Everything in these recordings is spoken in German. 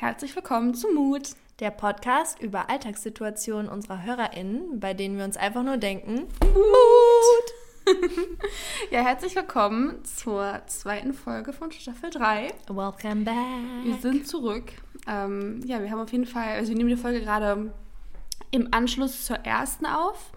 Herzlich willkommen zu Mut, der Podcast über Alltagssituationen unserer HörerInnen, bei denen wir uns einfach nur denken: Mut! ja, herzlich willkommen zur zweiten Folge von Staffel 3. Welcome back. Wir sind zurück. Ähm, ja, wir haben auf jeden Fall, also wir nehmen die Folge gerade im Anschluss zur ersten auf.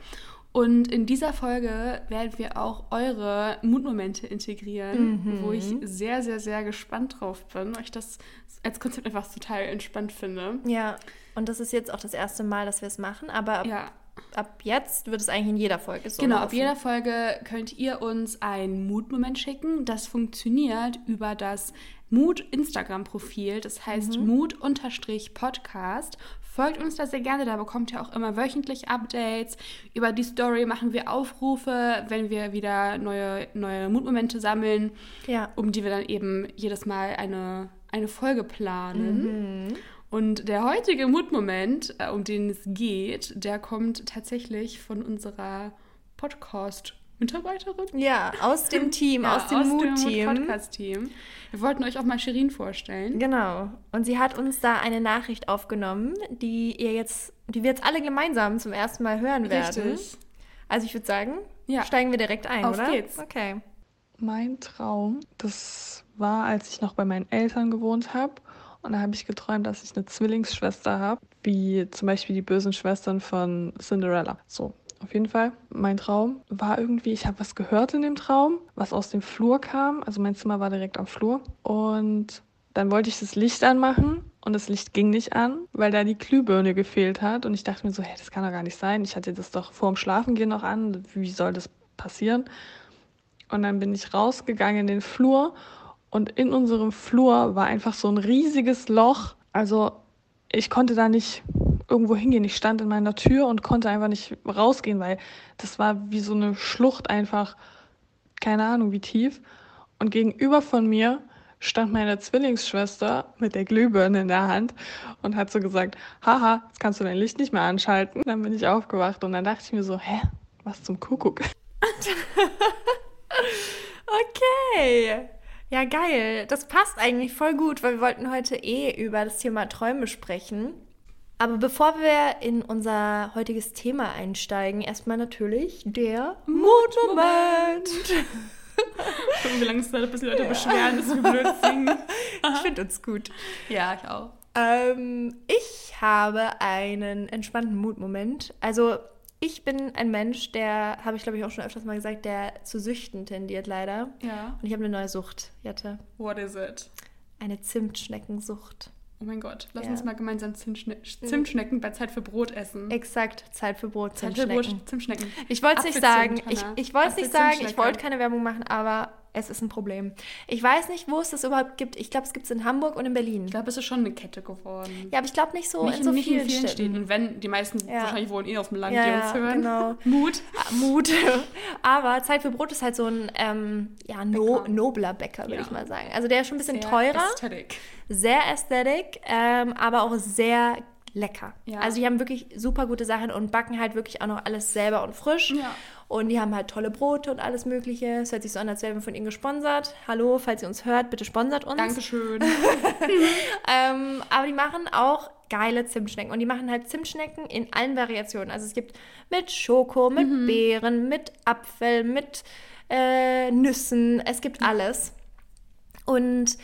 Und in dieser Folge werden wir auch eure Mutmomente integrieren, mhm. wo ich sehr, sehr, sehr gespannt drauf bin, weil ich das als Konzept einfach total entspannt finde. Ja, und das ist jetzt auch das erste Mal, dass wir es machen, aber ab, ja. ab jetzt wird es eigentlich in jeder Folge so. Genau, laufen. ab jeder Folge könnt ihr uns einen Mutmoment schicken. Das funktioniert über das Mut-Instagram-Profil, das heißt mhm. Mut-Podcast. Folgt uns da sehr gerne, da bekommt ihr auch immer wöchentlich Updates. Über die Story machen wir Aufrufe, wenn wir wieder neue, neue Mutmomente sammeln, ja. um die wir dann eben jedes Mal eine, eine Folge planen. Mhm. Und der heutige Mutmoment, äh, um den es geht, der kommt tatsächlich von unserer Podcast- Mitarbeiterin? Ja, aus dem Team, ja, aus dem Mut-Team. Podcast-Team. Wir wollten euch auch mal Shirin vorstellen. Genau. Und sie hat uns da eine Nachricht aufgenommen, die ihr jetzt, die wir jetzt alle gemeinsam zum ersten Mal hören werden. Richtig. Also ich würde sagen, ja. steigen wir direkt ein, Auf oder? geht's. Okay. Mein Traum, das war, als ich noch bei meinen Eltern gewohnt habe. Und da habe ich geträumt, dass ich eine Zwillingsschwester habe, wie zum Beispiel die bösen Schwestern von Cinderella. So, auf jeden Fall, mein Traum war irgendwie, ich habe was gehört in dem Traum, was aus dem Flur kam. Also mein Zimmer war direkt am Flur. Und dann wollte ich das Licht anmachen und das Licht ging nicht an, weil da die Glühbirne gefehlt hat. Und ich dachte mir so, hey, das kann doch gar nicht sein. Ich hatte das doch vor dem Schlafengehen noch an. Wie soll das passieren? Und dann bin ich rausgegangen in den Flur und in unserem Flur war einfach so ein riesiges Loch. Also ich konnte da nicht irgendwo hingehen. Ich stand in meiner Tür und konnte einfach nicht rausgehen, weil das war wie so eine Schlucht einfach, keine Ahnung wie tief. Und gegenüber von mir stand meine Zwillingsschwester mit der Glühbirne in der Hand und hat so gesagt, haha, jetzt kannst du dein Licht nicht mehr anschalten. Dann bin ich aufgewacht und dann dachte ich mir so, hä, was zum Kuckuck? okay. Ja, geil. Das passt eigentlich voll gut, weil wir wollten heute eh über das Thema Träume sprechen. Aber bevor wir in unser heutiges Thema einsteigen, erstmal natürlich der Mutmoment. Wie lange es dauert, bis die Leute ja. beschweren, dass wir blöd singen. ich finde uns gut. Ja, ich auch. Ähm, ich habe einen entspannten Mutmoment. Also ich bin ein Mensch, der, habe ich glaube ich auch schon öfters mal gesagt, der zu Süchten tendiert leider. Ja. Und ich habe eine neue Sucht, Jette. What is it? Eine Zimtschneckensucht. Oh mein Gott, lass ja. uns mal gemeinsam Zimtschne Zimtschnecken bei Zeit für Brot essen. Exakt, Zeit für Brot, Zeit für Brot, Zimtschnecken. Ich wollte es nicht sagen, ich, ich wollte es nicht sagen, ich wollte keine Werbung machen, aber es ist ein Problem. Ich weiß nicht, wo es das überhaupt gibt. Ich glaube, es gibt es in Hamburg und in Berlin. Ich glaube, es ist schon eine Kette geworden. Ja, aber ich glaube nicht so nicht in so nicht vielen, in vielen Städten. Und wenn, die meisten ja. wahrscheinlich wohnen eh auf dem Land, ja, die uns hören. genau. Mut. Ah, Mut. aber Zeit für Brot ist halt so ein ähm, ja, no, nobler Bäcker, würde ja. ich mal sagen. Also der ist schon ein bisschen sehr teurer. Ästhetik. Sehr ästhetik, ähm, aber auch sehr lecker. Ja. Also die haben wirklich super gute Sachen und backen halt wirklich auch noch alles selber und frisch. Ja. Und die haben halt tolle Brote und alles Mögliche. Es hört sich so an, als wären wir von ihnen gesponsert. Hallo, falls ihr uns hört, bitte sponsert uns. Dankeschön. ähm, aber die machen auch geile Zimtschnecken. Und die machen halt Zimtschnecken in allen Variationen. Also es gibt mit Schoko, mit mhm. Beeren, mit Apfel, mit äh, Nüssen. Es gibt alles. Und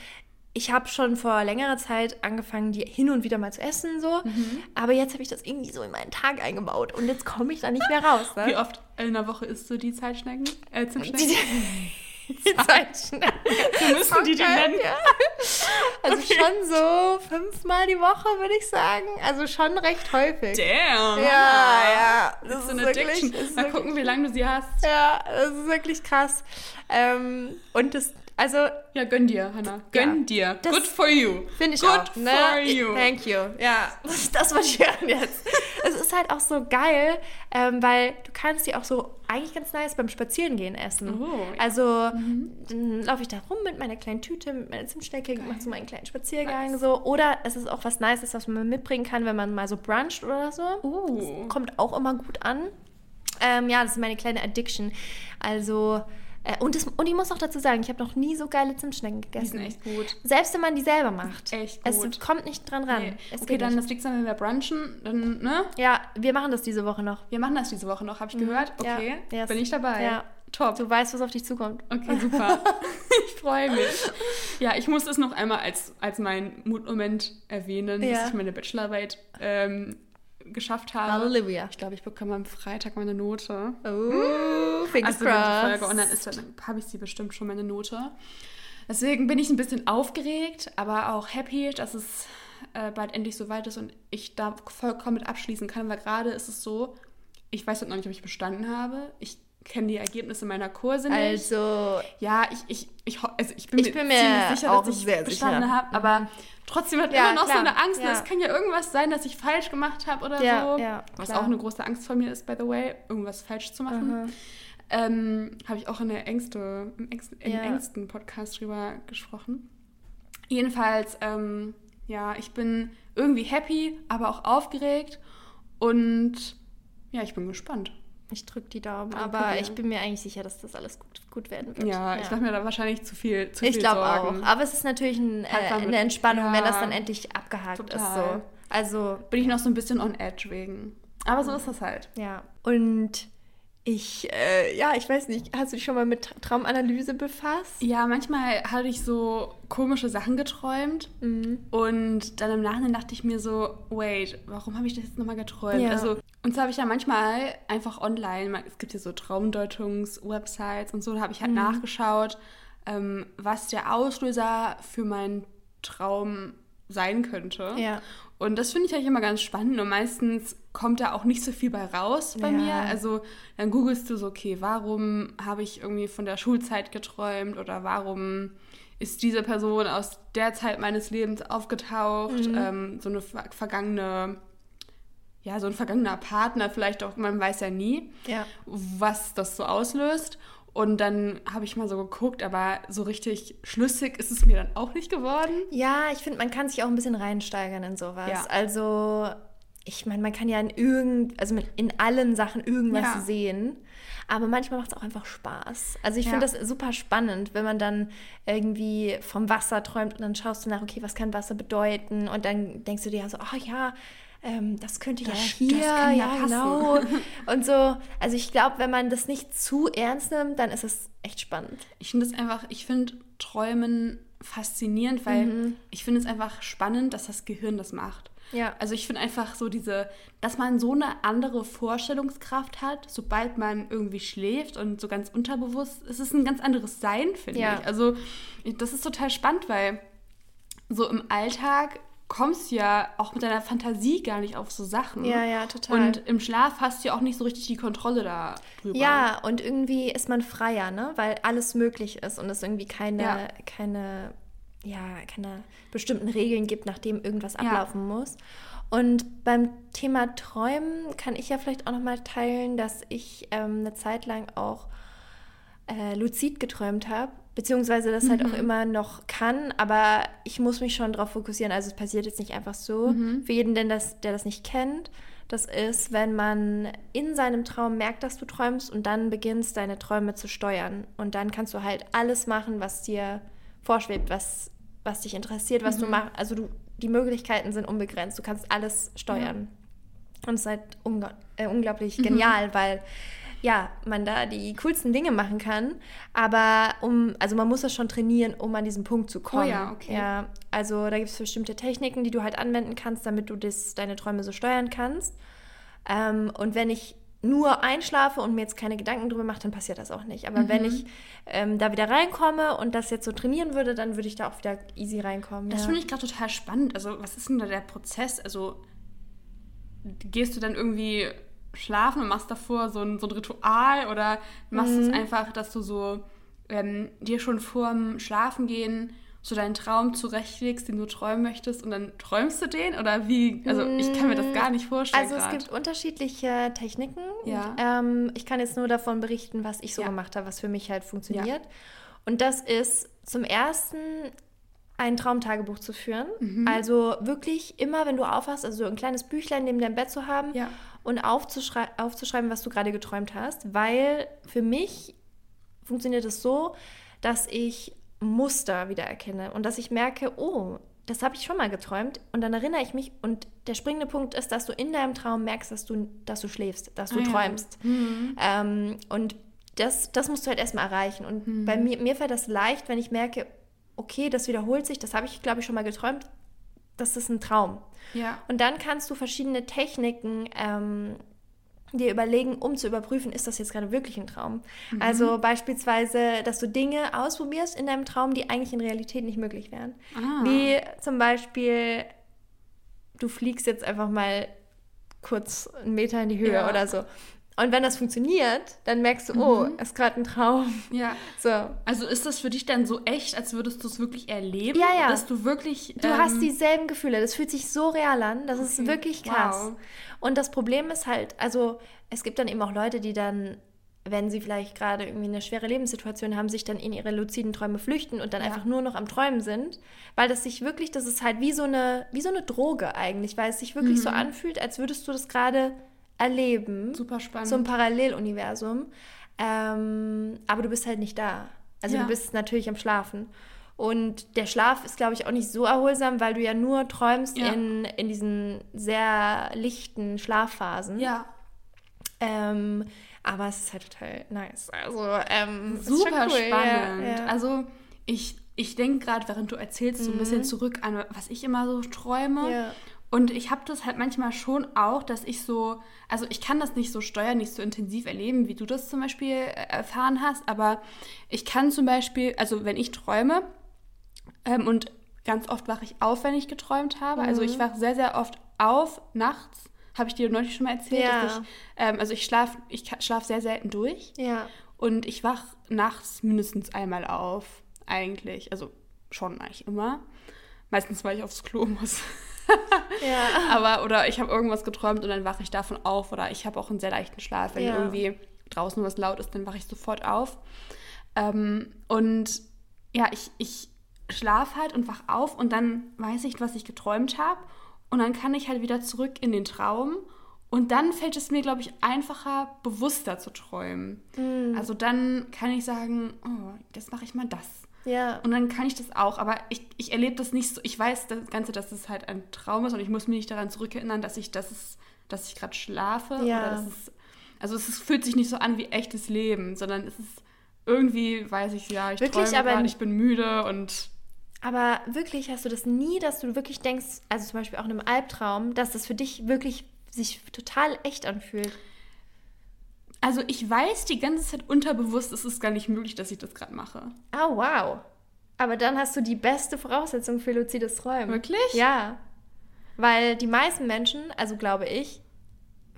ich habe schon vor längerer Zeit angefangen, die hin und wieder mal zu essen, so. Mhm. Aber jetzt habe ich das irgendwie so in meinen Tag eingebaut und jetzt komme ich da nicht mehr raus. Ne? Wie oft in der Woche isst du die Zeitschnecken? Äh, Zimtschnecken? Die, die Zeitschnecken. Wir müssen okay, die die nennen. Ja. Also okay. schon so fünfmal die Woche, würde ich sagen. Also schon recht häufig. Damn. Ja, ja. Das ist eine Addiction. Mal gucken, wie lange du sie hast. Ja, das ist wirklich krass. Ähm, und das also. Ja, gönn dir, Hannah. Gönn ja, dir. Good for you. Finde ich Good auch. Good ne? for you. Thank you. Ja, das wollte ich hören jetzt. es ist halt auch so geil, ähm, weil du kannst die auch so eigentlich ganz nice beim Spazierengehen essen. Oh, ja. Also mhm. dann laufe ich da rum mit meiner kleinen Tüte, mit meiner Zimtstecke, mache so meinen kleinen Spaziergang nice. so. Oder es ist auch was Nices, was man mitbringen kann, wenn man mal so bruncht oder so. Uh. kommt auch immer gut an. Ähm, ja, das ist meine kleine Addiction. Also und, das, und ich muss auch dazu sagen, ich habe noch nie so geile Zimtschnecken gegessen. Die sind echt gut. Selbst wenn man die selber macht. Echt Es gut. kommt nicht dran ran. Nee. Es Okay, geht dann nicht. das liegt dann, wenn wir brunchen, dann, ne? Ja, wir machen das diese Woche noch. Wir machen das diese Woche noch, habe ich gehört. Ja. Okay, Yes. bin ich dabei. Ja. Top. Du weißt, was auf dich zukommt. Okay, super. ich freue mich. Ja, ich muss es noch einmal als, als meinen Mutmoment erwähnen, Ja. dass ich meine Bachelorarbeit ähm, geschafft habe. Halleluja. Ich glaube, ich bekomme am Freitag meine Note. Oh, fingers Also crossed. Folge online ist, dann habe ich sie bestimmt schon meine Note. Deswegen bin ich ein bisschen aufgeregt, aber auch happy, dass es äh, bald endlich soweit ist und ich da vollkommen mit abschließen kann, weil gerade ist es so, ich weiß noch nicht, ob ich bestanden habe. Ich kenne die Ergebnisse meiner Kurse nicht. Also, Ja, ich, ich, ich, also ich bin Ich mir bin mir ziemlich sicher, dass ich sehr bestanden habe, aber trotzdem hat Ja, immer noch so klar. eine Angst. ne? Ja. Es kann ja irgendwas sein, dass ich falsch gemacht habe oder Ja, so. ja, was klar. auch eine große Angst von mir ist, by the way, irgendwas falsch zu machen. Ähm, habe ich auch in der Ängste, im Ängsten, im Ja. Ängsten Podcast drüber gesprochen. Jedenfalls, ähm, ja, ich bin irgendwie happy, aber auch aufgeregt und ja, ich bin gespannt. Ich drücke die Daumen, aber probieren. ich bin mir eigentlich sicher, dass das alles gut, gut werden wird. Ja, ich mache mir da wahrscheinlich zu viel, zu Ich glaube auch. Aber es ist natürlich ein, äh, eine Entspannung, wenn das ja. dann endlich abgehakt ist. Total. So. Also, bin ich noch so ein bisschen on edge wegen. Aber so ist das halt. ja. Und ich, äh, ja, ich weiß nicht, hast du dich schon mal mit Tra- Traumanalyse befasst? Ja, manchmal hatte ich so komische Sachen geträumt Mhm. und dann im Nachhinein dachte ich mir so, wait, warum habe ich das jetzt nochmal geträumt? Ja. Also, und zwar habe ich ja manchmal einfach online, es gibt ja so Traumdeutungs-Websites und so, da habe Mhm. ich halt nachgeschaut, ähm, was der Auslöser für meinen Traum sein könnte. Ja. Und das finde ich eigentlich immer ganz spannend und meistens kommt da auch nicht so viel bei raus bei Ja. mir. Also dann googelst du so, okay, warum habe ich irgendwie von der Schulzeit geträumt oder warum ist diese Person aus der Zeit meines Lebens aufgetaucht? Mhm. Ähm, so eine ver vergangene, ja, so ein vergangener Partner, vielleicht auch, man weiß ja nie, Ja. was das so auslöst. Und dann habe ich mal so geguckt, aber so richtig schlüssig ist es mir dann auch nicht geworden. Ja, ich finde, man kann sich auch ein bisschen reinsteigern in sowas. Ja. Also, ich meine, man kann ja in irgend, also in allen Sachen irgendwas Ja. sehen. Aber manchmal macht es auch einfach Spaß. Also ich Ja. finde das super spannend, wenn man dann irgendwie vom Wasser träumt und dann schaust du nach, okay, was kann Wasser bedeuten? Und dann denkst du dir so, oh ja, ähm, das könnte ja Das- hier, das kann ja ja, passen. genau. Und so, also ich glaube, wenn man das nicht zu ernst nimmt, dann ist es echt spannend. Ich finde es einfach, ich finde Träumen faszinierend, weil Mhm. ich finde es einfach spannend, dass das Gehirn das macht. Ja. Also ich finde einfach so diese, dass man so eine andere Vorstellungskraft hat, sobald man irgendwie schläft und so ganz unterbewusst, es ist ein ganz anderes Sein, finde Ja. ich. Also das ist total spannend, weil so im Alltag kommst ja auch mit deiner Fantasie gar nicht auf so Sachen. Ja, ja, total. Und im Schlaf hast du ja auch nicht so richtig die Kontrolle darüber. Ja, und irgendwie ist man freier, ne? Weil alles möglich ist und es irgendwie keine, Ja. keine, ja, keine bestimmten Regeln gibt, nach dem irgendwas Ja. ablaufen muss. Und beim Thema Träumen kann ich ja vielleicht auch nochmal teilen, dass ich ähm, eine Zeit lang auch äh, luzid geträumt habe, beziehungsweise das halt auch immer noch kann, aber ich muss mich schon darauf fokussieren. Also es passiert jetzt nicht einfach so. Für jeden, denn das, der das nicht kennt, das ist, wenn man in seinem Traum merkt, dass du träumst und dann beginnst, deine Träume zu steuern. Und dann kannst du halt alles machen, was dir vorschwebt, was, was dich interessiert, was du machst. Also du, die Möglichkeiten sind unbegrenzt. Du kannst alles steuern. Und es ist halt äh, unglaublich genial, weil ja, man da die coolsten Dinge machen kann. Aber um, also man muss das schon trainieren, um an diesen Punkt zu kommen. ja, okay. Ja, also da gibt es bestimmte Techniken, die du halt anwenden kannst, damit du das, deine Träume so steuern kannst. Ähm, und wenn ich nur einschlafe und mir jetzt keine Gedanken drüber mache, dann passiert das auch nicht. Aber wenn ich ähm, da wieder reinkomme und das jetzt so trainieren würde, dann würde ich da auch wieder easy reinkommen. Das ja. finde ich gerade total spannend. Also, was ist denn da der Prozess? Also, gehst du dann irgendwie schlafen und machst davor so ein, so ein Ritual oder machst du es einfach, dass du so ähm, dir schon vorm Schlafengehen so deinen Traum zurechtlegst, den du träumen möchtest und dann träumst du den? Oder wie? Also, ich kann mir das gar nicht vorstellen. Also es grad. gibt unterschiedliche Techniken. Ja. Ähm, ich kann jetzt nur davon berichten, was ich so Ja. gemacht habe, was für mich halt funktioniert. Und das ist zum ersten ein Traumtagebuch zu führen. Mhm. Also wirklich immer, wenn du aufhast, also ein kleines Büchlein neben deinem Bett zu haben Ja. Und aufzuschrei aufzuschreiben, was du gerade geträumt hast, weil für mich funktioniert es so, dass ich Muster wiedererkenne und dass ich merke, oh, das habe ich schon mal geträumt und dann erinnere ich mich und der springende Punkt ist, dass du in deinem Traum merkst, dass du, dass du schläfst, dass du Ah ja. träumst. Mhm. Ähm, und das, das musst du halt erstmal erreichen. Und Mhm. bei mir, mir fällt das leicht, wenn ich merke, okay, das wiederholt sich, das habe ich, glaube ich, schon mal geträumt, das ist ein Traum. Ja. Und dann kannst du verschiedene Techniken ähm, dir überlegen, um zu überprüfen, ist das jetzt gerade wirklich ein Traum. Mhm. Also beispielsweise, dass du Dinge ausprobierst in deinem Traum, die eigentlich in Realität nicht möglich wären. Ah. Wie zum Beispiel, du fliegst jetzt einfach mal kurz einen Meter in die Höhe Ja. oder so. Und wenn das funktioniert, dann merkst du, oh, Mhm. ist gerade ein Traum. Ja. So. Also ist das für dich dann so echt, als würdest du es wirklich erleben? Ja, ja. Dass du wirklich. Du ähm, hast dieselben Gefühle. Das fühlt sich so real an. Das ist Okay. wirklich krass. Wow. Und das Problem ist halt, also es gibt dann eben auch Leute, die dann, wenn sie vielleicht gerade irgendwie eine schwere Lebenssituation haben, sich dann in ihre luziden Träume flüchten und dann Ja. einfach nur noch am Träumen sind, weil das sich wirklich, das ist halt wie so eine, wie so eine Droge eigentlich, weil es sich wirklich Mhm. so anfühlt, als würdest du das gerade erleben. Super spannend. So ein Paralleluniversum. Ähm, aber du bist halt nicht da. Also Ja. du bist natürlich am Schlafen. Und der Schlaf ist, glaube ich, auch nicht so erholsam, weil du ja nur träumst Ja. in, in diesen sehr lichten Schlafphasen. ja. Ähm, aber es ist halt total nice. Also, ähm, Super cool. spannend. Ja, ja. Also ich, ich denke gerade, während du erzählst, so ein bisschen zurück an, was ich immer so träume. Mhm. Ja. Und ich habe das halt manchmal schon auch, dass ich so, also ich kann das nicht so steuern, nicht so intensiv erleben, wie du das zum Beispiel äh, erfahren hast, aber ich kann zum Beispiel, also wenn ich träume ähm, und ganz oft wache ich auf, wenn ich geträumt habe, also Mhm. ich wache sehr, sehr oft auf nachts, habe ich dir neulich schon mal erzählt, Ja. dass ich, ähm, also ich schlafe ich schlaf sehr selten durch. ja. Und ich wach nachts mindestens einmal auf, eigentlich. Also schon eigentlich immer. Meistens, weil ich aufs Klo muss. Ja. Aber, oder ich habe irgendwas geträumt und dann wache ich davon auf. Oder ich habe auch einen sehr leichten Schlaf. Wenn Ja. irgendwie draußen was laut ist, dann wache ich sofort auf. Ähm, und ja, ich, ich schlafe halt und wach auf und dann weiß ich, was ich geträumt habe. Und dann kann ich halt wieder zurück in den Traum. Und dann fällt es mir, glaube ich, einfacher, bewusster zu träumen. Mhm. Also dann kann ich sagen, oh, jetzt mache ich mal das. Ja. Und dann kann ich das auch, aber ich, ich erlebe das nicht so. Ich weiß das Ganze, dass es halt ein Traum ist und ich muss mich nicht daran zurückerinnern, dass ich, das ist, dass ich gerade schlafe. Ja. Oder dass es, also es ist, fühlt sich nicht so an wie echtes Leben, sondern es ist irgendwie, weiß ich ja, ich Wirklich, träume gerade, ich bin müde und Aber wirklich hast du das nie, dass du wirklich denkst, also zum Beispiel auch in einem Albtraum, dass das für dich wirklich sich total echt anfühlt. Also ich weiß die ganze Zeit unterbewusst, es ist gar nicht möglich, dass ich das gerade mache. Oh, wow. Aber dann hast du die beste Voraussetzung für luzides Träumen. Wirklich? Ja. Weil die meisten Menschen, also glaube ich,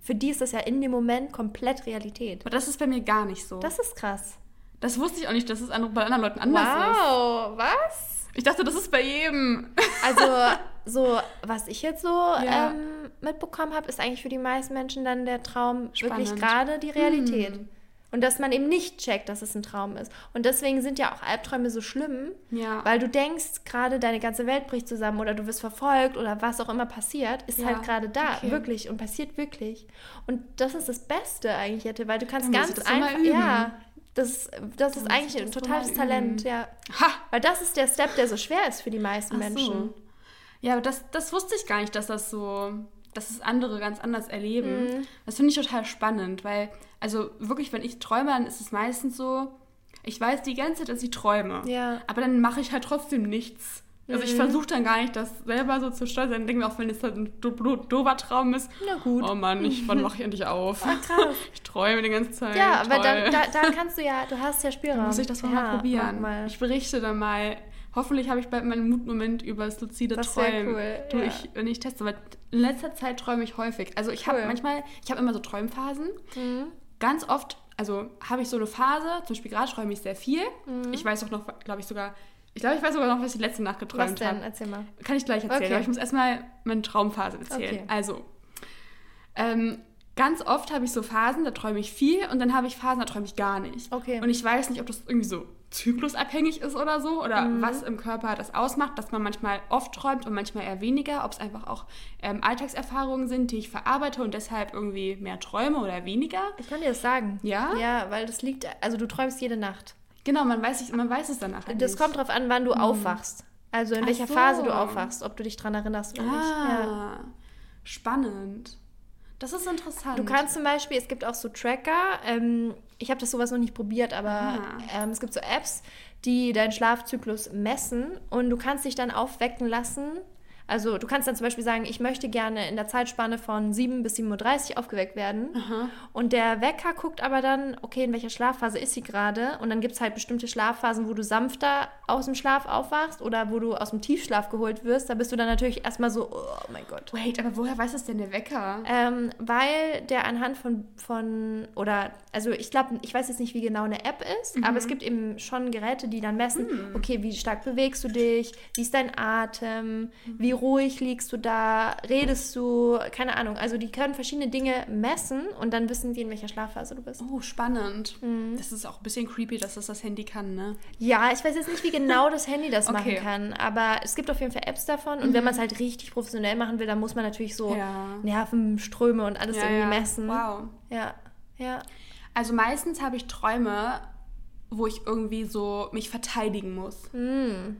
für die ist das ja in dem Moment komplett Realität. Aber das ist bei mir gar nicht so. Das ist krass. das wusste ich auch nicht, dass es bei anderen Leuten anders ist. Wow, was? Ich dachte, das ist bei jedem. Also, so, was ich jetzt so Ja. ähm, mitbekommen habe, ist eigentlich für die meisten Menschen dann der Traum wirklich Spannend. gerade die Realität. Hm. Und dass man eben nicht checkt, dass es ein Traum ist. Und deswegen sind ja auch Albträume so schlimm, Ja. weil du denkst, gerade deine ganze Welt bricht zusammen oder du wirst verfolgt oder was auch immer passiert, ist Ja, halt gerade da, okay. wirklich und passiert wirklich. Und das ist das Beste eigentlich, Jette, weil du kannst ganz einfach, ja, das, das ist eigentlich ich ein totales Talent, ja. Ha! Weil das ist der Step, der so schwer ist für die meisten Ach so. Menschen. Ja, aber das, das wusste ich gar nicht, dass das so, dass es andere ganz anders erleben. Mhm. Das finde ich total spannend, weil, also wirklich, wenn ich träume, dann ist es meistens so, ich weiß die ganze Zeit, dass ich träume. Ja. Aber dann mache ich halt trotzdem nichts. Also ich Mhm. versuche dann gar nicht, das selber so zu steuern. Dann denke mir auch, wenn es halt ein do do dober Traum ist, Na gut. oh Mann, ich, wann mache ich endlich auf? Ah, krass. Ich träume die ganze Zeit. Ja, aber dann, da, da kannst du ja, du hast ja Spielraum. Dann muss ich das mal, ja, mal probieren. Mal. Ich berichte dann mal. Hoffentlich habe ich bald meinen Mutmoment über das luzide Das Träumen. cool, Du, ja. ich, wenn ich teste, weil in letzter Zeit träume ich häufig. Also ich habe Cool. manchmal, ich habe immer so Träumphasen. Mhm. Ganz oft, also habe ich so eine Phase, zum Beispiel gerade träume ich sehr viel. Mhm. Ich weiß auch noch, glaube ich sogar, ich glaube, ich weiß sogar noch, was ich letzte Nacht Was geträumt denn? habe. Erzähl mal. Kann ich gleich erzählen, Okay. aber ich muss erstmal meine Traumphase erzählen. Okay. Also, ähm, ganz oft habe ich so Phasen, da träume ich viel und dann habe ich Phasen, da träume ich gar nicht. Okay. Und ich weiß nicht, ob das irgendwie so zyklusabhängig ist oder so oder Mhm. was im Körper das ausmacht, dass man manchmal oft träumt und manchmal eher weniger, ob es einfach auch ähm, Alltagserfahrungen sind, die ich verarbeite und deshalb irgendwie mehr träume oder weniger. Ich kann dir das sagen. Ja? Ja, weil das liegt, also du träumst jede Nacht. Genau, man weiß, man weiß es danach halt Das nicht. kommt drauf an, wann du hm. aufwachst. Also in Ach welcher so. Phase du aufwachst, ob du dich daran erinnerst oder ah, nicht. Ja. Spannend. Das ist interessant. Du kannst zum Beispiel, es gibt auch so Tracker, ähm, ich habe das sowas noch nicht probiert, aber ähm, es gibt so Apps, die deinen Schlafzyklus messen und du kannst dich dann aufwecken lassen also du kannst dann zum Beispiel sagen, ich möchte gerne in der Zeitspanne von 7 bis 7.30 Uhr aufgeweckt werden. Aha. Und der Wecker guckt aber dann, okay, in welcher Schlafphase ist sie gerade? Und dann gibt es halt bestimmte Schlafphasen, wo du sanfter aus dem Schlaf aufwachst oder wo du aus dem Tiefschlaf geholt wirst. Da bist du dann natürlich erstmal so, oh mein Gott. Wait, aber woher weiß es denn der Wecker? Ähm, weil der anhand von, von oder, also ich glaube, ich weiß jetzt nicht, wie genau eine App ist, mhm. aber es gibt eben schon Geräte, die dann messen, mhm. okay, wie stark bewegst du dich, wie ist dein Atem, mhm. wie ruhig liegst du da, redest du, keine Ahnung. Also die können verschiedene Dinge messen und dann wissen die, in welcher Schlafphase du bist. Oh, spannend. Mhm. Das ist auch ein bisschen creepy, dass das das Handy kann, ne? Ja, ich weiß jetzt nicht, wie genau das Handy das okay. machen kann, aber es gibt auf jeden Fall Apps davon und mhm. wenn man es halt richtig professionell machen will, dann muss man natürlich so ja. Nervenströme und alles ja, irgendwie ja. messen. Wow. Ja, ja. Also meistens habe ich Träume, wo ich irgendwie so mich verteidigen muss. Mhm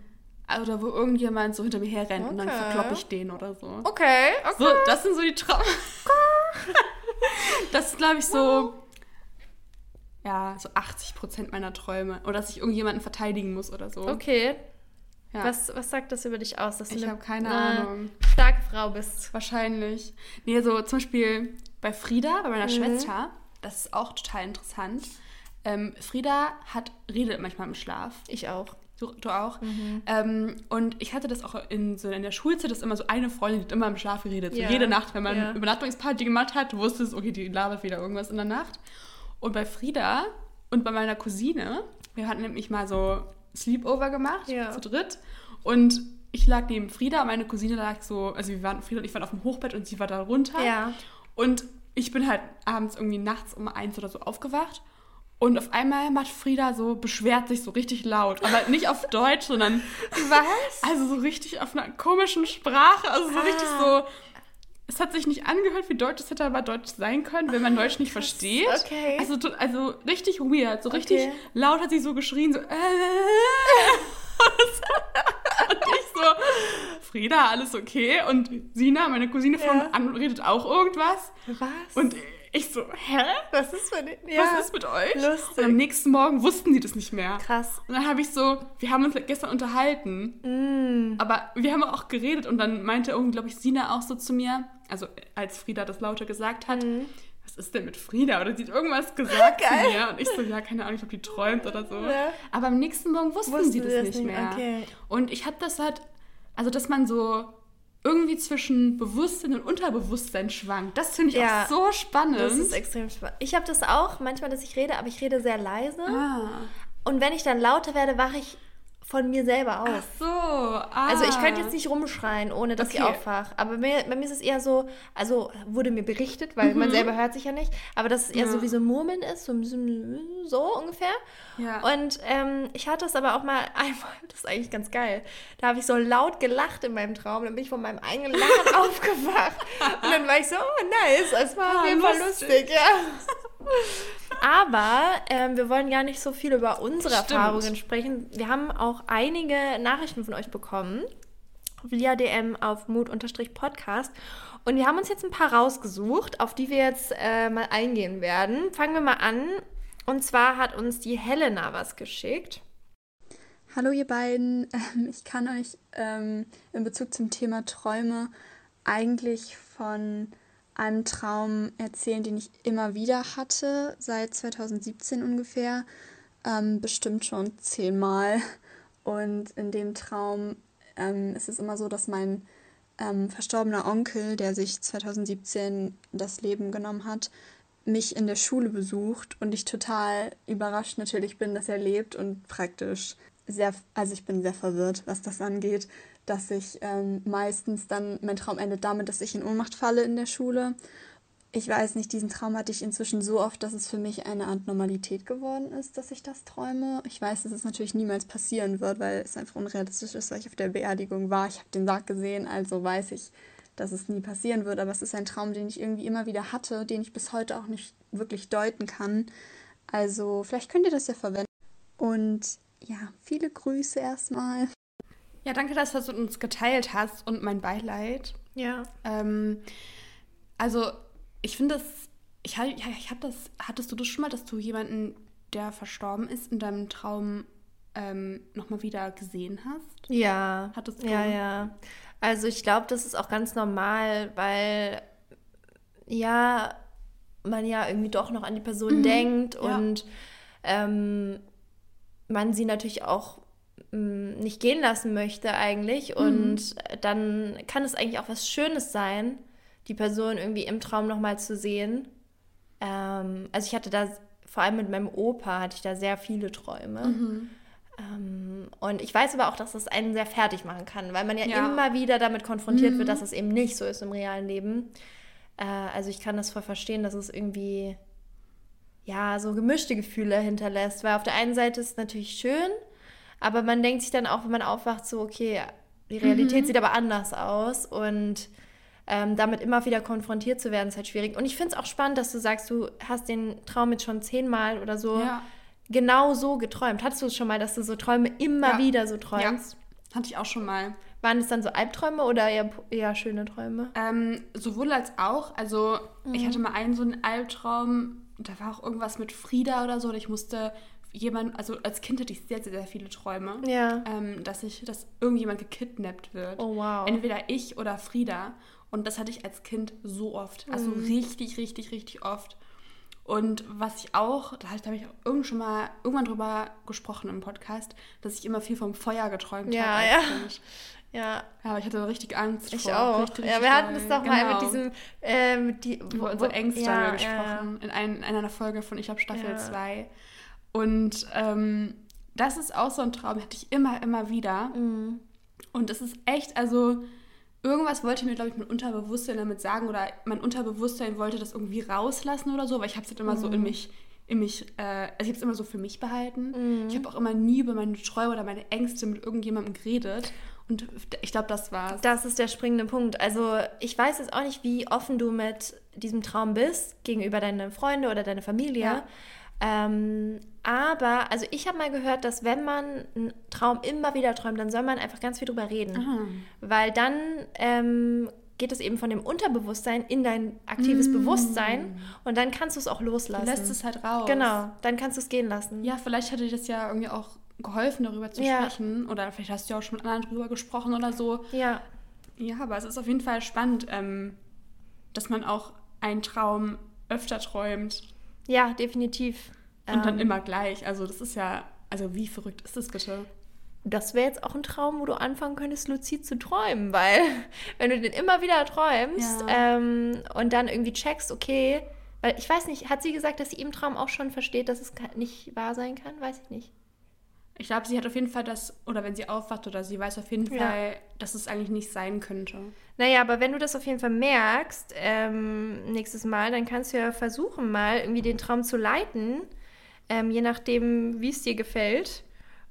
oder wo irgendjemand so hinter mir herrennt okay. und dann verkloppe ich den oder so. Okay, okay. So, das sind so die Traum. das ist, glaube ich, so. Ja, so 80 Prozent meiner Träume. Oder dass ich irgendjemanden verteidigen muss oder so. Okay. Ja. Was, was sagt das über dich aus? Dass du ich habe keine Ahnung. Starke Frau bist. Wahrscheinlich. Nee, so zum Beispiel bei Frieda, bei meiner mhm. Schwester, das ist auch total interessant. Ähm, Frieda hat, redet manchmal im Schlaf. Ich auch. Du, du auch. Mhm. Ähm, und ich hatte das auch in, so in der Schulzeit, dass immer so eine Freundin, die hat immer im Schlaf geredet. So jede Nacht, wenn man ja. Übernachtungsparty gemacht hat, du wusstest, okay, die labert wieder irgendwas in der Nacht. Und bei Frieda und bei meiner Cousine, wir hatten nämlich mal so Sleepover gemacht, ja. zu dritt. Und ich lag neben Frieda, meine Cousine lag so, also wir waren, Frieda und ich waren auf dem Hochbett und sie war da runter. Ja. Und ich bin halt abends irgendwie nachts um eins oder so aufgewacht und auf einmal macht Frieda so, beschwert sich so richtig laut. Aber nicht auf Deutsch, sondern. Was? Also so richtig auf einer komischen Sprache. Also so ah. richtig so. Es hat sich nicht angehört wie Deutsch, es hätte aber Deutsch sein können, wenn man Deutsch nicht versteht. Okay. Also, also richtig weird, so richtig okay. laut hat sie so geschrien, so. Äh, und ich so, Frieda, alles okay? Und Sina, meine Cousine von ja. an, redet auch irgendwas. Was? Und ich so, hä? Was ist, mit, ja. Was ist mit euch? Lustig. Und am nächsten Morgen wussten die das nicht mehr. Krass. Und dann habe ich so, wir haben uns gestern unterhalten, mm. aber wir haben auch geredet und dann meinte irgendwie, glaube ich, Sina auch so zu mir, also als Frieda das lauter gesagt hat, mm. was ist denn mit Frieda? Oder sie hat irgendwas gesagt zu mir. Und ich so, ja, keine Ahnung, ich glaube, die träumt oder so. Ja. Aber am nächsten Morgen wussten, wussten sie das, das nicht mehr. Okay. Und ich habe das halt, also dass man so irgendwie zwischen Bewusstsein und Unterbewusstsein schwankt. Das finde ich ja, auch so spannend. Das ist extrem spannend. Ich habe das auch manchmal, dass ich rede, aber ich rede sehr leise. Ah. Und wenn ich dann lauter werde, wache ich von mir selber auf. Ach so. Ah. Also ich könnte jetzt nicht rumschreien, ohne dass okay. ich aufwache. Aber bei, bei mir ist es eher so, also wurde mir berichtet, weil mhm. man selber hört sich ja nicht, aber dass es eher ja. so wie so ein Murmeln ist, so, so ungefähr. Ja. Und ähm, ich hatte es aber auch mal einmal, das ist eigentlich ganz geil, da habe ich so laut gelacht in meinem Traum, dann bin ich von meinem eigenen Lachen aufgewacht. Und dann war ich so, oh nice, es war ah, auf jeden Fall lustig, ja. Aber ähm, wir wollen gar nicht so viel über unsere Stimmt. Erfahrungen sprechen. Wir haben auch einige Nachrichten von euch bekommen via DM auf Mut-Podcast. Und wir haben uns jetzt ein paar rausgesucht, auf die wir jetzt äh, mal eingehen werden. Fangen wir mal an. Und zwar hat uns die Helena was geschickt. Hallo ihr beiden, ähm, ich kann euch ähm, in Bezug zum Thema Träume eigentlich von einem Traum erzählen, den ich immer wieder hatte, seit 2017 ungefähr, ähm, bestimmt schon zehnmal. Und in dem Traum ähm, ist es immer so, dass mein ähm, verstorbener Onkel, der sich 2017 das Leben genommen hat, mich in der Schule besucht und ich total überrascht natürlich bin, dass er lebt und praktisch sehr, also ich bin sehr verwirrt, was das angeht, dass ich ähm, meistens dann, mein Traum endet damit, dass ich in Ohnmacht falle in der Schule. Ich weiß nicht, diesen Traum hatte ich inzwischen so oft, dass es für mich eine Art Normalität geworden ist, dass ich das träume. Ich weiß, dass es natürlich niemals passieren wird, weil es einfach unrealistisch ist, weil ich auf der Beerdigung war. Ich habe den Sarg gesehen, also weiß ich, dass es nie passieren wird. Aber es ist ein Traum, den ich irgendwie immer wieder hatte, den ich bis heute auch nicht wirklich deuten kann. Also vielleicht könnt ihr das ja verwenden. Und Und ja, viele Grüße erstmal. Ja, danke, dass du das mit uns geteilt hast und mein Beileid. Ja. Ähm, also, ich finde das, ich, ja, ich habe das, hattest du das schon mal, dass du jemanden, der verstorben ist, in deinem Traum ähm, nochmal wieder gesehen hast? Ja. Hattest du? Ja, ja. Also ich glaube, das ist auch ganz normal, weil ja, man ja irgendwie doch noch an die Person denkt ja. und ähm, man sie natürlich auch nicht gehen lassen möchte eigentlich. Und dann kann es eigentlich auch was Schönes sein, die Person irgendwie im Traum nochmal zu sehen. Ähm, also ich hatte da, vor allem mit meinem Opa, hatte ich da sehr viele Träume. Ähm, und ich weiß aber auch, dass das einen sehr fertig machen kann, weil man ja, Ja. immer wieder damit konfrontiert wird, dass es eben nicht so ist im realen Leben. Äh, also ich kann das voll verstehen, dass es irgendwie ja so gemischte Gefühle hinterlässt, weil auf der einen Seite ist es natürlich schön, aber man denkt sich dann auch, wenn man aufwacht, so okay, die Realität sieht aber anders aus und ähm, damit immer wieder konfrontiert zu werden, ist halt schwierig. Und ich finde es auch spannend, dass du sagst, du hast den Traum jetzt schon zehnmal oder so Ja. genau so geträumt. Hattest du es schon mal, dass du so Träume immer Ja. wieder so träumst? Hatte ich auch schon mal. Waren es dann so Albträume oder eher, eher schöne Träume? Ähm, sowohl als auch. Also, Mhm. ich hatte mal einen so einen Albtraum, da war auch irgendwas mit Frieda oder so, und ich musste jemand, also als Kind hatte ich sehr, sehr, sehr viele Träume. Ja. Ähm, dass ich, dass irgendjemand gekidnappt wird. Oh, wow. Entweder ich oder Frieda. Und das hatte ich als Kind so oft. Also Mhm. richtig, richtig, richtig oft. Und was ich auch, da habe ich, irgendwann schon mal irgendwann drüber gesprochen im Podcast, dass ich immer viel vom Feuer geträumt Ja, habe. ja. Ja, Ja, aber ich hatte richtig Angst ich vor. auch. Richtig, ja, richtig wir hatten es doch mal mit Genau. diesem, äh, mit die, Über unsere Ängste ja, wir ja, gesprochen. In, ein, in einer Folge von Ich habe Staffel Ja. 2. Und ähm, das ist auch so ein Traum, hatte ich immer, immer wieder. Mhm. Und es ist echt, also irgendwas wollte mir, glaube ich, mein Unterbewusstsein damit sagen oder mein Unterbewusstsein wollte das irgendwie rauslassen oder so, weil ich habe es halt immer so Mhm. in mich, in mich, äh, also ich habe es immer so für mich behalten. Mhm. Ich habe auch immer nie über meine Träume oder meine Ängste mit irgendjemandem geredet. Und ich glaube, das war's. Das ist der springende Punkt. Also ich weiß jetzt auch nicht, wie offen du mit diesem Traum bist gegenüber deinen Freunde oder deiner Familie. Ja. Ähm, aber, also ich habe mal gehört, dass wenn man einen Traum immer wieder träumt, dann soll man einfach ganz viel drüber reden. Ah. Weil dann ähm, geht es eben von dem Unterbewusstsein in dein aktives Bewusstsein und dann kannst du es auch loslassen. Du lässt es halt raus. Genau, dann kannst du es gehen lassen. Ja, vielleicht hätte dir das ja irgendwie auch geholfen, darüber zu Ja. sprechen. Oder vielleicht hast du ja auch schon mit anderen drüber gesprochen oder so. Ja, Ja, aber es ist auf jeden Fall spannend, ähm, dass man auch einen Traum öfter träumt ja definitiv. und dann Ähm, immer gleich. Also das ist ja, also wie verrückt ist das bitte? Das wäre jetzt auch ein Traum, wo du anfangen könntest, luzid zu träumen, weil wenn du den immer wieder träumst Ja. ähm, und dann irgendwie checkst, okay, weil ich weiß nicht, hat sie gesagt, dass sie im Traum auch schon versteht, dass es nicht wahr sein kann? Weiß ich nicht. Ich glaube, sie hat auf jeden Fall das, oder wenn sie aufwacht oder sie weiß auf jeden Ja. Fall, dass es eigentlich nicht sein könnte. Naja, aber wenn du das auf jeden Fall merkst, ähm, nächstes Mal, dann kannst du ja versuchen, mal irgendwie den Traum zu leiten, ähm, je nachdem, wie es dir gefällt.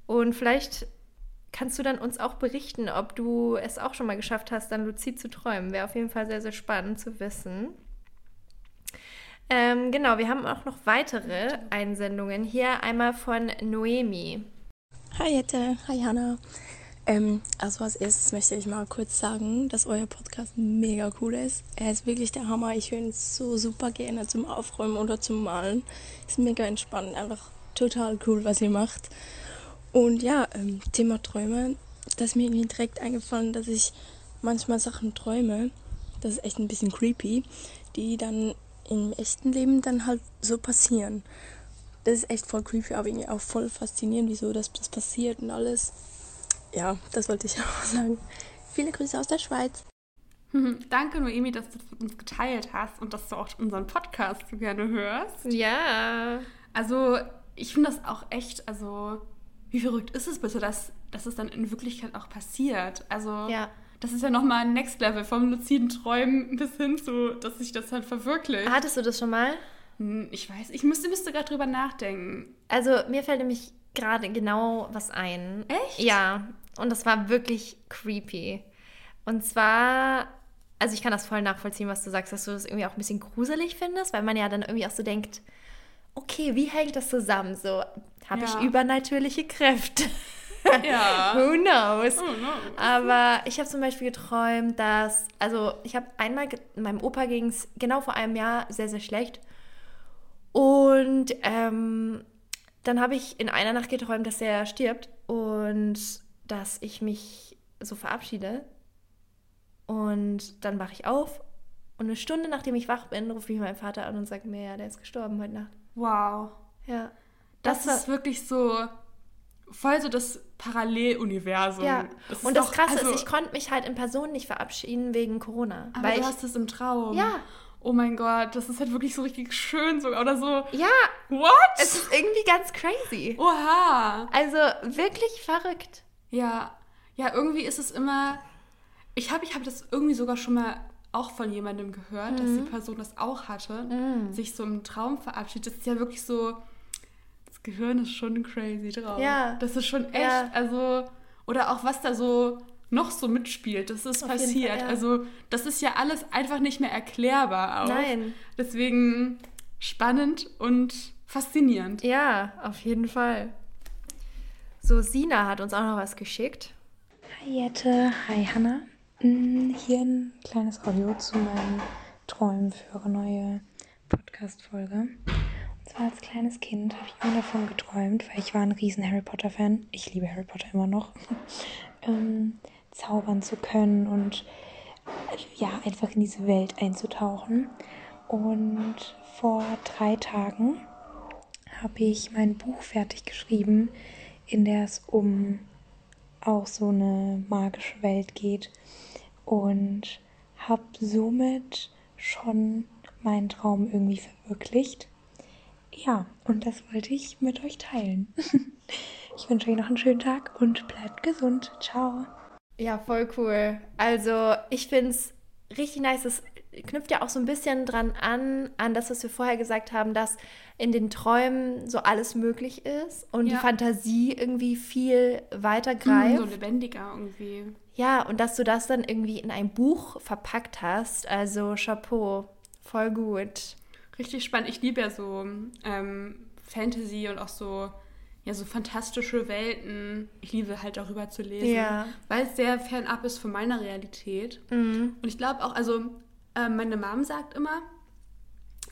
Und vielleicht kannst du dann uns auch berichten, ob du es auch schon mal geschafft hast, dann luzid zu träumen. Wäre auf jeden Fall sehr, sehr spannend zu wissen. Ähm, genau, wir haben auch noch weitere Einsendungen. Hier einmal von Noemi. Hi Jette, hi Hanna. Ähm, also als erstes möchte ich mal kurz sagen, dass euer Podcast mega cool ist. Er ist wirklich der Hammer. Ich höre ihn so super gerne zum Aufräumen oder zum Malen. Ist mega entspannend, einfach total cool, was ihr macht. Und ja, ähm, Thema Träume. Da ist mir irgendwie direkt eingefallen, dass ich manchmal Sachen träume. Das ist echt ein bisschen creepy, die dann im echten Leben dann halt so passieren das ist echt voll creepy, aber irgendwie auch voll faszinierend, wieso das, das passiert und alles. Ja, das wollte ich auch sagen. Viele Grüße aus der Schweiz. Danke, Noemi, dass du das mit uns geteilt hast und dass du auch unseren Podcast so gerne hörst. Ja. Also, ich finde das auch echt, also, wie verrückt ist es bitte, dass, dass es dann in Wirklichkeit auch passiert? Also, Ja. das ist ja nochmal ein Next Level vom luziden Träumen bis hin zu, dass sich das halt verwirklicht. Hattest du das schon mal? Hm, Ich weiß, ich müsste, müsste gerade drüber nachdenken. Also mir fällt nämlich gerade genau was ein. Echt? Ja. Und das war wirklich creepy. Und zwar, also ich kann das voll nachvollziehen, was du sagst, dass du das irgendwie auch ein bisschen gruselig findest, weil man ja dann irgendwie auch so denkt, okay, wie hängt das zusammen? So, habe Ja. ich übernatürliche Kräfte. Ja. Who knows? Oh, no. Aber ich habe zum Beispiel geträumt, dass, also ich habe einmal, meinem Opa ging es genau vor einem Jahr sehr, sehr schlecht. Und ähm, dann habe ich in einer Nacht geträumt, dass er stirbt und dass ich mich so verabschiede. Und dann wache ich auf und eine Stunde nachdem ich wach bin, rufe ich meinen Vater an und sage mir, ja, der ist gestorben heute Nacht. Wow. Ja. Das, war- ist wirklich so voll so das Paralleluniversum. Ja, ist und das doch- Krasse also- ist, ich konnte mich halt in Person nicht verabschieden wegen Corona. Aber weil du ich, hast es im Traum. Ja. Oh mein Gott, das ist halt wirklich so richtig schön sogar. Oder so. ja, What? es ist irgendwie ganz crazy. Oha. Also wirklich verrückt. Ja. Ja, irgendwie ist es immer. Ich habe ich hab das irgendwie sogar schon mal auch von jemandem gehört, dass Mhm. die Person das auch hatte, sich so im Traum verabschiedet. Das ist ja wirklich so. Das Gehirn ist schon crazy drauf. Ja. Das ist schon echt. Ja. Also. Oder auch was da so noch so mitspielt, das ist Auf passiert. Fall, ja. Also, das ist ja alles einfach nicht mehr erklärbar auch. Nein. Deswegen spannend und faszinierend. Ja, auf jeden Fall. So, Sina hat uns auch noch was geschickt. Hi Jette, hi Hanna. Mm, Hier ein kleines Audio zu meinen Träumen für eure neue Podcast-Folge. Und zwar als kleines Kind habe ich immer davon geträumt, weil ich war ein riesen Harry Potter-Fan. Ich liebe Harry Potter immer noch. ähm, zaubern zu können und ja, einfach in diese Welt einzutauchen. Und vor drei Tagen habe ich mein Buch fertig geschrieben, in der es um auch so eine magische Welt geht und habe somit schon meinen Traum irgendwie verwirklicht. Ja, und das wollte ich mit euch teilen. Ich wünsche euch noch einen schönen Tag und bleibt gesund. Ciao. Ja, voll cool. Also, ich finde es richtig nice. Es knüpft ja auch so ein bisschen dran an, an das, was wir vorher gesagt haben, dass in den Träumen so alles möglich ist und die Ja. Fantasie irgendwie viel weiter Mm, greift. So lebendiger irgendwie. Ja, und dass du das dann irgendwie in ein Buch verpackt hast. Also, Chapeau. Voll gut. Richtig spannend. Ich liebe ja so ähm, Fantasy und auch so, ja, so fantastische Welten. Ich liebe halt darüber zu lesen, Ja. weil es sehr fernab ist von meiner Realität. Und ich glaube auch, also äh, meine Mom sagt immer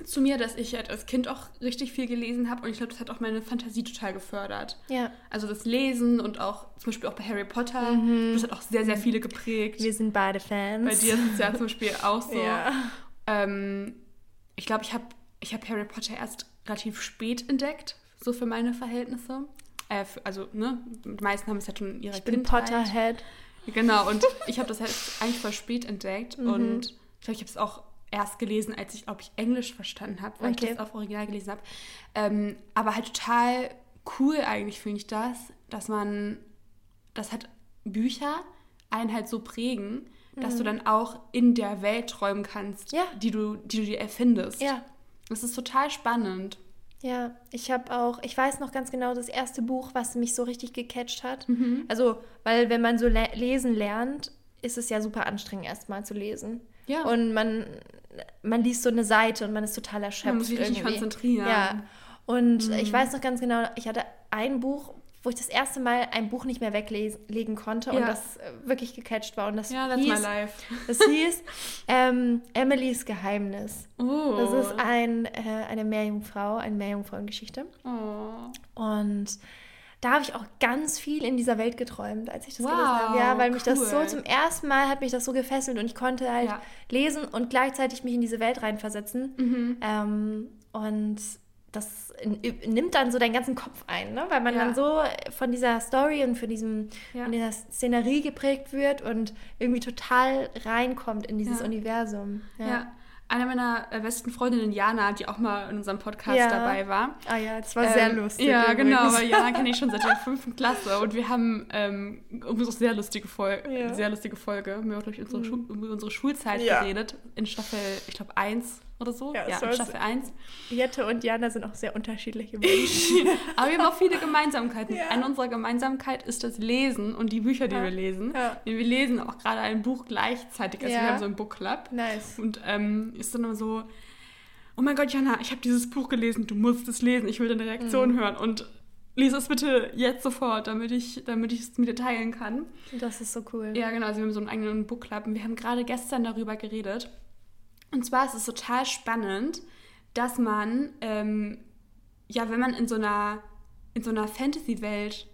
zu mir, dass ich halt als Kind auch richtig viel gelesen habe und ich glaube, das hat auch meine Fantasie total gefördert. Ja. Also das Lesen und auch zum Beispiel auch bei Harry Potter, das hat auch sehr, sehr viele geprägt. Wir sind beide Fans. Bei dir ist es ja zum Beispiel auch so. Ja. Ähm, ich glaube, ich habe ich hab Harry Potter erst relativ spät entdeckt, so für meine Verhältnisse. Äh, also, ne, die meisten haben es ja schon in ihrer Ich bin Kindheit. Potterhead. Genau, und ich habe das halt eigentlich voll spät entdeckt. Mhm. Und ich glaube, ich habe es auch erst gelesen, als ich, glaube ich, Englisch verstanden habe, weil Okay. ich das auf Original gelesen habe. Ähm, aber halt total cool eigentlich finde ich das, dass man, das hat Bücher einen halt so prägen, dass du dann auch in der Welt träumen kannst, Mhm. Ja. die, du, die du dir erfindest. Ja. Das ist total spannend. Ja, ich habe auch, ich weiß noch ganz genau das erste Buch, was mich so richtig gecatcht hat. Mhm. Also, weil wenn man so le lesen lernt, ist es ja super anstrengend, erstmal zu lesen. Ja. Und man, man liest so eine Seite und man ist total erschöpft. Man muss sich richtig irgendwie. konzentrieren. Mhm. Ja. Und ich weiß noch ganz genau, ich hatte ein Buch, wo ich das erste Mal ein Buch nicht mehr weglegen konnte und Ja. das äh, wirklich gecatcht war. Und das Ja, that's hieß, my life. Das hieß ähm, Emilys Geheimnis. Oh. Das ist ein, äh, eine Meerjungfrau, eine Meerjungfrauengeschichte. oh. Und da habe ich auch ganz viel in dieser Welt geträumt, als ich das Wow, gelesen habe. Ja, weil mich das so cool. zum ersten Mal hat mich das so gefesselt und ich konnte halt Ja. lesen und gleichzeitig mich in diese Welt reinversetzen. Mhm. Ähm, und das nimmt dann so deinen ganzen Kopf ein, ne? weil man Ja. dann so von dieser Story und von, diesem, Ja. von dieser Szenerie geprägt wird und irgendwie total reinkommt in dieses Ja. Universum. Ja. Eine meiner äh, besten Freundinnen, Jana, die auch mal in unserem Podcast Ja. dabei war. Ah ja, das war sehr Ähm, lustig. Ja, übrigens. genau, weil Jana kenne ich schon seit der fünften Klasse und wir haben ähm, unsere sehr lustige, Fol Ja. sehr lustige Folge, haben wir auch durch unsere, Schu über unsere Schulzeit Ja. geredet, in Staffel, ich glaube, 1 oder so. Ja, Ja, Staffel 1. Jette und Jana sind auch sehr unterschiedliche Menschen. Aber wir haben auch viele Gemeinsamkeiten. Ja. Eine unserer Gemeinsamkeit ist das Lesen und die Bücher, die Ja. wir lesen. Ja. Wir lesen auch gerade ein Buch gleichzeitig. Also wir haben so einen Book Club. nice. Und ähm, ist dann immer so, oh mein Gott, Jana, ich habe dieses Buch gelesen, du musst es lesen, ich will deine Reaktion Mhm. hören. Und lese es bitte jetzt sofort, damit ich, damit ich es mit dir teilen kann. Das ist so cool. Ja, genau. Also wir haben so einen eigenen Book Club und wir haben gerade gestern darüber geredet. Und zwar ist es total spannend, dass man, ähm, ja, wenn man in so einer, in so einer Fantasy-Welt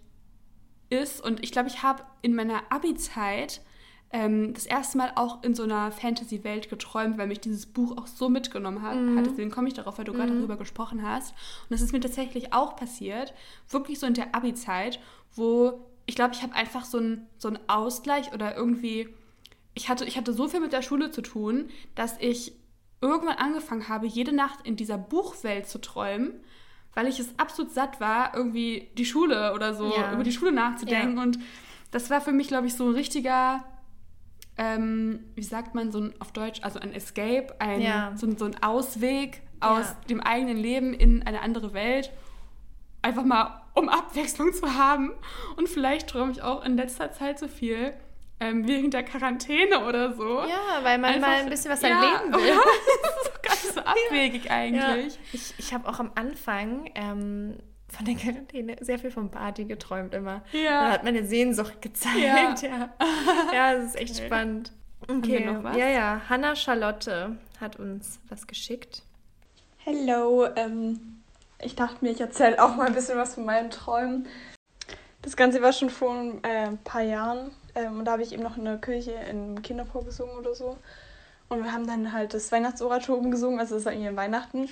ist, und ich glaube, ich habe in meiner Abi-Zeit ähm, das erste Mal auch in so einer Fantasy-Welt geträumt, weil mich dieses Buch auch so mitgenommen hat. Mhm. Deswegen komme ich darauf, weil du gerade darüber gesprochen hast. Und das ist mir tatsächlich auch passiert, wirklich so in der Abi-Zeit, wo ich glaube, ich habe einfach so einen so einen Ausgleich oder irgendwie, ich hatte, ich hatte so viel mit der Schule zu tun, dass ich irgendwann angefangen habe, jede Nacht in dieser Buchwelt zu träumen, weil ich es absolut satt war, irgendwie die Schule oder so, Ja. über die Schule nachzudenken. Ja. Und das war für mich, glaube ich, so ein richtiger, ähm, wie sagt man, so ein auf Deutsch, also ein Escape, ein, Ja. so, ein- so ein Ausweg aus dem eigenen Leben in eine andere Welt. Einfach mal, um Abwechslung zu haben. Und vielleicht träume ich auch in letzter Zeit so viel. Ähm, während der Quarantäne oder so. Ja, weil man Einfach- mal ein bisschen was ja, Leben will. Ja, das ist so abwegig eigentlich. Ja. Ich, ich habe auch am Anfang ähm, von der Quarantäne sehr viel von Party geträumt immer. Ja. Da hat meine Sehnsucht gezeigt. Ja. Ja, ja. das ist echt Okay. spannend. wir Okay, noch was? ja, ja. Hanna Charlotte hat uns was geschickt. Hello, ähm, ich dachte mir, ich erzähle auch mal ein bisschen was von meinen Träumen. Das Ganze war schon vor äh, ein paar Jahren ähm, und da habe ich eben noch in der Kirche im Kinderchor gesungen oder so. Und wir haben dann halt das Weihnachtsoratorium gesungen, also das war irgendwie an Weihnachten.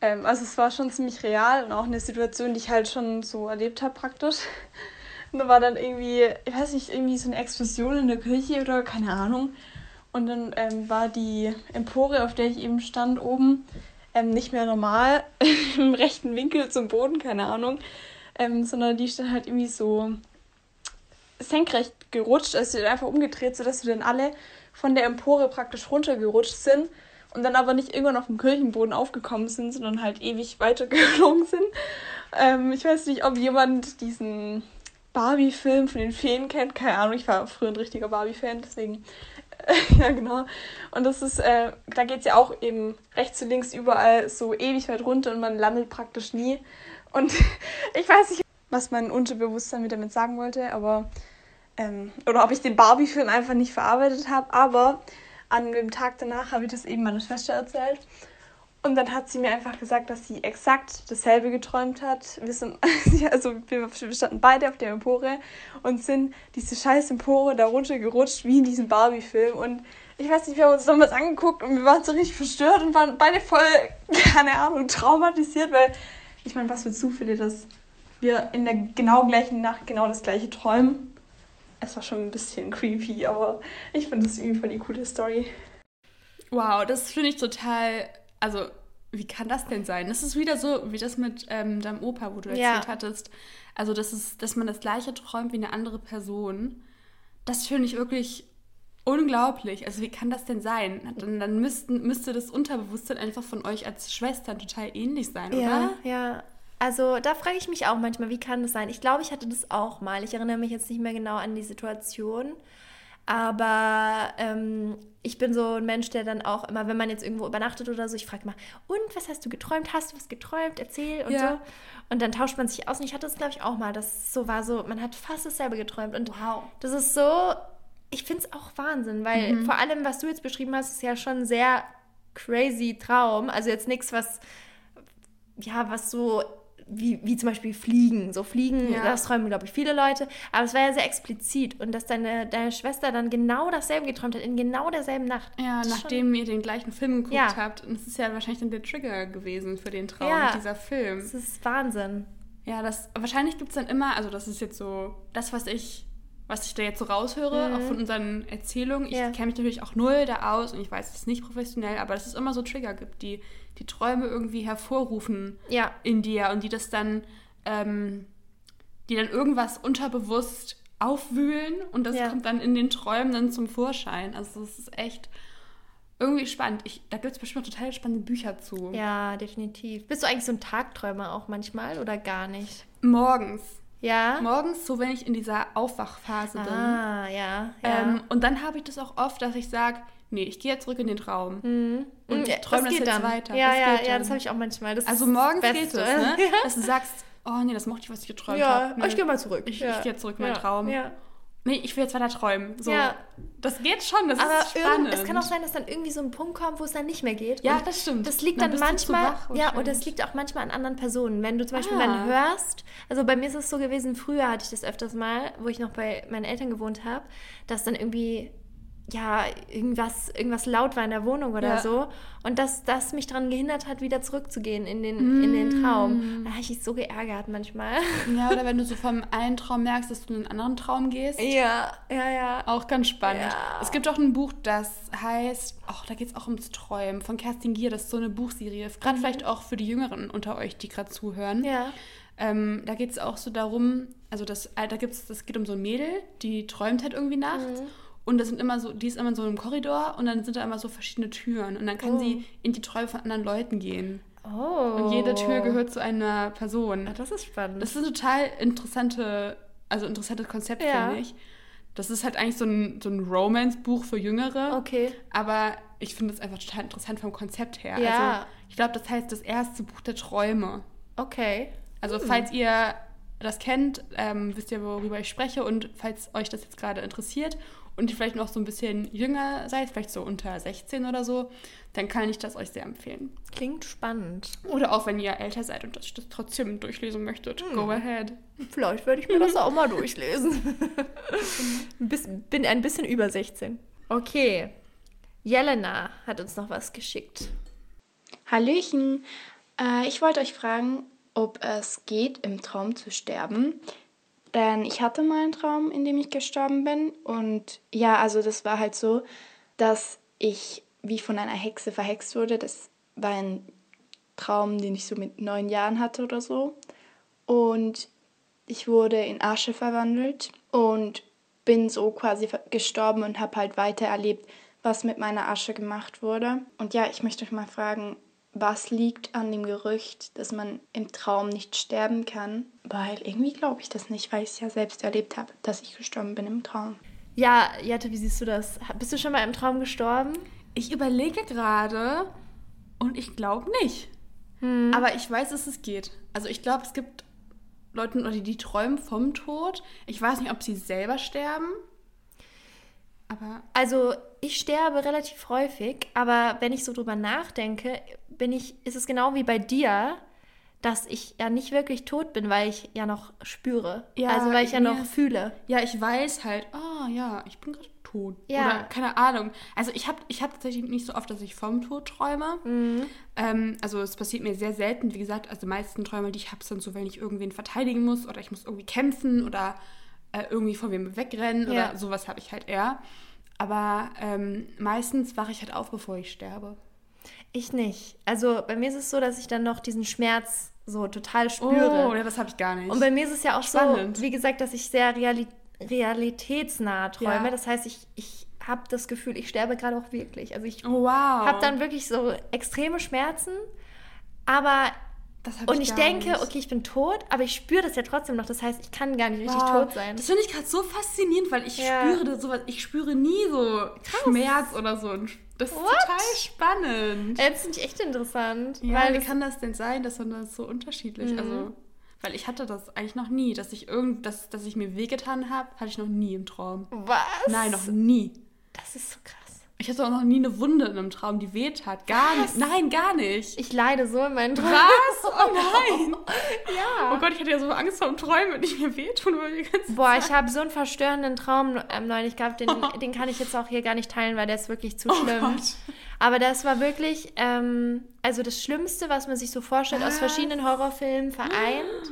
Ähm, also es war schon ziemlich real und auch eine Situation, die ich halt schon so erlebt habe praktisch. Und da war dann irgendwie, ich weiß nicht, irgendwie so eine Explosion in der Kirche oder keine Ahnung. Und dann ähm, war die Empore, auf der ich eben stand, oben ähm, nicht mehr normal im rechten Winkel zum Boden, keine Ahnung, ähm, sondern die stand halt irgendwie so senkrecht gerutscht, also sie hat einfach umgedreht, sodass wir dann alle von der Empore praktisch runtergerutscht sind und dann aber nicht irgendwann auf dem Kirchenboden aufgekommen sind, sondern halt ewig weitergeflogen sind. Ähm, ich weiß nicht, ob jemand diesen Barbie-Film von den Feen kennt, keine Ahnung, ich war früher ein richtiger Barbie-Fan, deswegen ja, genau. Und das ist, äh, da geht es ja auch eben rechts und links überall so ewig weit runter und man landet praktisch nie. Und ich weiß nicht, was mein Unterbewusstsein mir damit sagen wollte, aber ähm, oder ob ich den Barbie-Film einfach nicht verarbeitet habe, aber an dem Tag danach habe ich das eben meiner Schwester erzählt. Und dann hat sie mir einfach gesagt, dass sie exakt dasselbe geträumt hat. Wir sind, also wir standen beide auf der Empore und sind diese scheiß Empore da runtergerutscht, wie in diesem Barbie-Film. Und ich weiß nicht, wir haben uns damals angeguckt und wir waren so richtig verstört und waren beide voll, keine Ahnung, traumatisiert, weil ich meine, was für Zufälle, dass wir in der genau gleichen Nacht genau das gleiche träumen. Es war schon ein bisschen creepy, aber ich finde das irgendwie voll die coole Story. Wow, das finde ich total. Also, wie kann das denn sein? Das ist wieder so wie das mit ähm, deinem Opa, wo du Ja. erzählt hattest. Also, das ist, dass man das gleiche träumt wie eine andere Person. Das finde ich wirklich unglaublich. Also, wie kann das denn sein? Dann, dann müssten, müsste das Unterbewusstsein einfach von euch als Schwestern total ähnlich sein, Ja, oder? ja. Also da frage ich mich auch manchmal, wie kann das sein? Ich glaube, ich hatte das auch mal. Ich erinnere mich jetzt nicht mehr genau an die Situation. Aber ähm, ich bin so ein Mensch, der dann auch immer, wenn man jetzt irgendwo übernachtet oder so, ich frage mal, und was hast du geträumt? Hast du was geträumt? Erzähl und Ja. so. Und dann tauscht man sich aus. Und ich hatte das, glaube ich, auch mal, dass es so war, so, man hat fast dasselbe geträumt. Und Wow. das ist so, ich finde es auch Wahnsinn, weil vor allem, was du jetzt beschrieben hast, ist ja schon ein sehr crazy Traum. Also jetzt nichts, was, ja, was so, wie, wie zum Beispiel Fliegen. So Fliegen, Ja. das träumen, glaube ich, viele Leute. Aber es war ja sehr explizit. Und dass deine, deine Schwester dann genau dasselbe geträumt hat, in genau derselben Nacht. Ja, nachdem ihr den gleichen Film geguckt Ja. habt. Und es ist ja wahrscheinlich dann der Trigger gewesen für den Traum, Ja. dieser Film. Schon, das ist Wahnsinn. Ja, das wahrscheinlich gibt es dann immer, also das ist jetzt so das, was ich, was ich da jetzt so raushöre, auch von unseren Erzählungen. Ich Mhm. Kenne mich natürlich auch null da aus und ich weiß es ist nicht professionell, aber dass es immer so Trigger gibt, die die Träume irgendwie hervorrufen Ja. in dir und die das dann, ähm, die dann irgendwas unterbewusst aufwühlen und das Ja. kommt dann in den Träumen dann zum Vorschein. Also es ist echt irgendwie spannend. Ich, da gibt es bestimmt total spannende Bücher zu. Ja, definitiv. Bist du eigentlich so ein Tagträumer auch manchmal oder gar nicht? Morgens. Ja? Morgens, so wenn ich in dieser Aufwachphase bin. Ah, ja. ja. Ähm, und dann habe ich das auch oft, dass ich sage, nee, ich gehe jetzt zurück in den Traum. Und Mm, ich träume das, geht jetzt dann. weiter. Ja, das ja, geht ja, dann. das habe ich auch manchmal. Das Also ist das morgens Beste. geht es, ne? dass du sagst, oh nee, das mochte ich, was ich geträumt Ja, habe. Nee. ich gehe mal zurück. Ich, Ja. ich gehe jetzt zurück in meinen. Traum. Ja. Nee, ich will jetzt weiter träumen. So. Ja. Das geht schon, das Aber ist spannend. es kann auch sein, dass dann irgendwie so ein Punkt kommt, wo es dann nicht mehr geht. Ja, Und das stimmt. Das liegt Dann dann, manchmal, wach ja, und das liegt auch manchmal an anderen Personen. Wenn du zum Beispiel Ah. dann hörst, also bei mir ist es so gewesen, früher hatte ich das öfters mal, wo ich noch bei meinen Eltern gewohnt habe, dass dann irgendwie ja, irgendwas, irgendwas laut war in der Wohnung oder Ja. so. Und dass das mich daran gehindert hat, wieder zurückzugehen in den, in den Traum. Mm. Da habe ich mich so geärgert manchmal. Ja, oder wenn du so vom einen Traum merkst, dass du in einen anderen Traum gehst. Ja, ja, ja. Auch ganz spannend. Ja. Es gibt auch ein Buch, das heißt, ach, da geht es auch ums Träumen von Kerstin Gier. Das ist so eine Buchserie. Gerade vielleicht auch für die Jüngeren unter euch, die gerade zuhören. Mhm. Ja. Ähm, da geht es auch so darum, also das, da gibt's, das geht um so ein Mädel, die träumt halt irgendwie nachts. Mhm. Und das sind immer so, die ist immer in so einem Korridor und dann sind da immer so verschiedene Türen. Und dann kann Oh. sie in die Träume von anderen Leuten gehen. Oh. Und jede Tür gehört zu einer Person. Ah, das ist spannend. Das ist ein total interessante, also interessantes Konzept, Ja. finde ich. Das ist halt eigentlich so ein, so ein Romance-Buch für Jüngere. Okay. Aber ich finde es einfach total interessant vom Konzept her. Ja. Also ich glaube, das heißt das erste Buch der Träume. Okay. Also falls ihr das kennt, ähm, wisst ihr, worüber ich spreche. Und falls euch das jetzt gerade interessiert und ihr vielleicht noch so ein bisschen jünger seid, vielleicht so unter 16 oder so, dann kann ich das euch sehr empfehlen. Klingt spannend. Oder auch wenn ihr älter seid und das, das trotzdem durchlesen möchtet, go ahead. Vielleicht werde ich mir das auch mal durchlesen. Bin ein bisschen über 16. Okay. Jelena hat uns noch was geschickt. Hallöchen, äh, ich wollte euch fragen, ob es geht, im Traum zu sterben. Denn ich hatte mal einen Traum, in dem ich gestorben bin. Und ja, also das war halt so, dass ich wie von einer Hexe verhext wurde. Das war ein Traum, den ich so mit neun Jahren hatte oder so. Und ich wurde in Asche verwandelt und bin so quasi gestorben und habe halt weiter erlebt, was mit meiner Asche gemacht wurde. Und ja, ich möchte euch mal fragen, was liegt an dem Gerücht, dass man im Traum nicht sterben kann? Weil irgendwie glaube ich das nicht, weil ich es ja selbst erlebt habe, dass ich gestorben bin im Traum. Ja, Jette, wie siehst du das? Bist du schon mal im Traum gestorben? Ich überlege gerade und ich glaube nicht. Aber ich weiß, dass es geht. Also ich glaube, es gibt Leute, oder die träumen vom Tod. Ich weiß nicht, ob sie selber sterben. Aber Also, ich sterbe relativ häufig, aber wenn ich so drüber nachdenke, bin ich, ist es genau wie bei dir, dass ich ja nicht wirklich tot bin, weil ich ja noch spüre. Ja, also, weil ich ja noch fühle. ja, ich weiß halt, ah ja, ich bin gerade tot. Ja. Oder keine Ahnung. Also ich habe ich hab tatsächlich nicht so oft, dass ich vom Tod träume. Mhm. Ähm, also es passiert mir sehr selten. Wie gesagt, also die meisten Träume, die ich habe, sind so, wenn ich irgendwen verteidigen muss oder ich muss irgendwie kämpfen oder äh, irgendwie vor wem wegrennen Ja. oder sowas habe ich halt eher. Aber ähm, meistens wache ich halt auf, bevor ich sterbe. Ich nicht. Also, bei mir ist es so, dass ich dann noch diesen Schmerz so total spüre. Oh, ja, das habe ich gar nicht. Und bei mir ist es ja auch Spannend. so, wie gesagt, dass ich sehr reali realitätsnah träume. Ja. Das heißt, ich, ich habe das Gefühl, ich sterbe gerade auch wirklich. Also ich oh, wow. habe dann wirklich so extreme Schmerzen, aber hab und ich denke, nicht. okay, ich bin tot, aber ich spüre das ja trotzdem noch. Das heißt, ich kann gar nicht richtig Wow. tot sein. Das finde ich gerade so faszinierend, weil ich Ja. spüre das sowas, ich spüre nie so Schmerz oder so. Und Das ist What? total spannend. Das finde ich echt interessant. Ja, weil wie das, kann das denn sein, dass man das so unterschiedlich, Mhm. also, weil ich hatte das eigentlich noch nie, dass ich irgend, dass, dass ich mir wehgetan habe, hatte ich noch nie im Traum. was? Nein, noch nie. Das ist so krass. Ich hatte auch noch nie eine Wunde in einem Traum, die weht hat. Gar nicht. Nein, gar nicht. Ich leide so in meinen Träumen. Was? Oh nein. Ja. Oh Gott, ich hatte ja so Angst vor dem Träumen, wenn ich mir wehtun würde. die ganze Boah, Zeit. ich habe so einen verstörenden Traum ähm, neulich gehabt, den, den kann ich jetzt auch hier gar nicht teilen, weil der ist wirklich zu Oh schlimm. Gott. Aber das war wirklich, ähm, also das Schlimmste, was man sich so vorstellt, aus Was? verschiedenen Horrorfilmen vereint.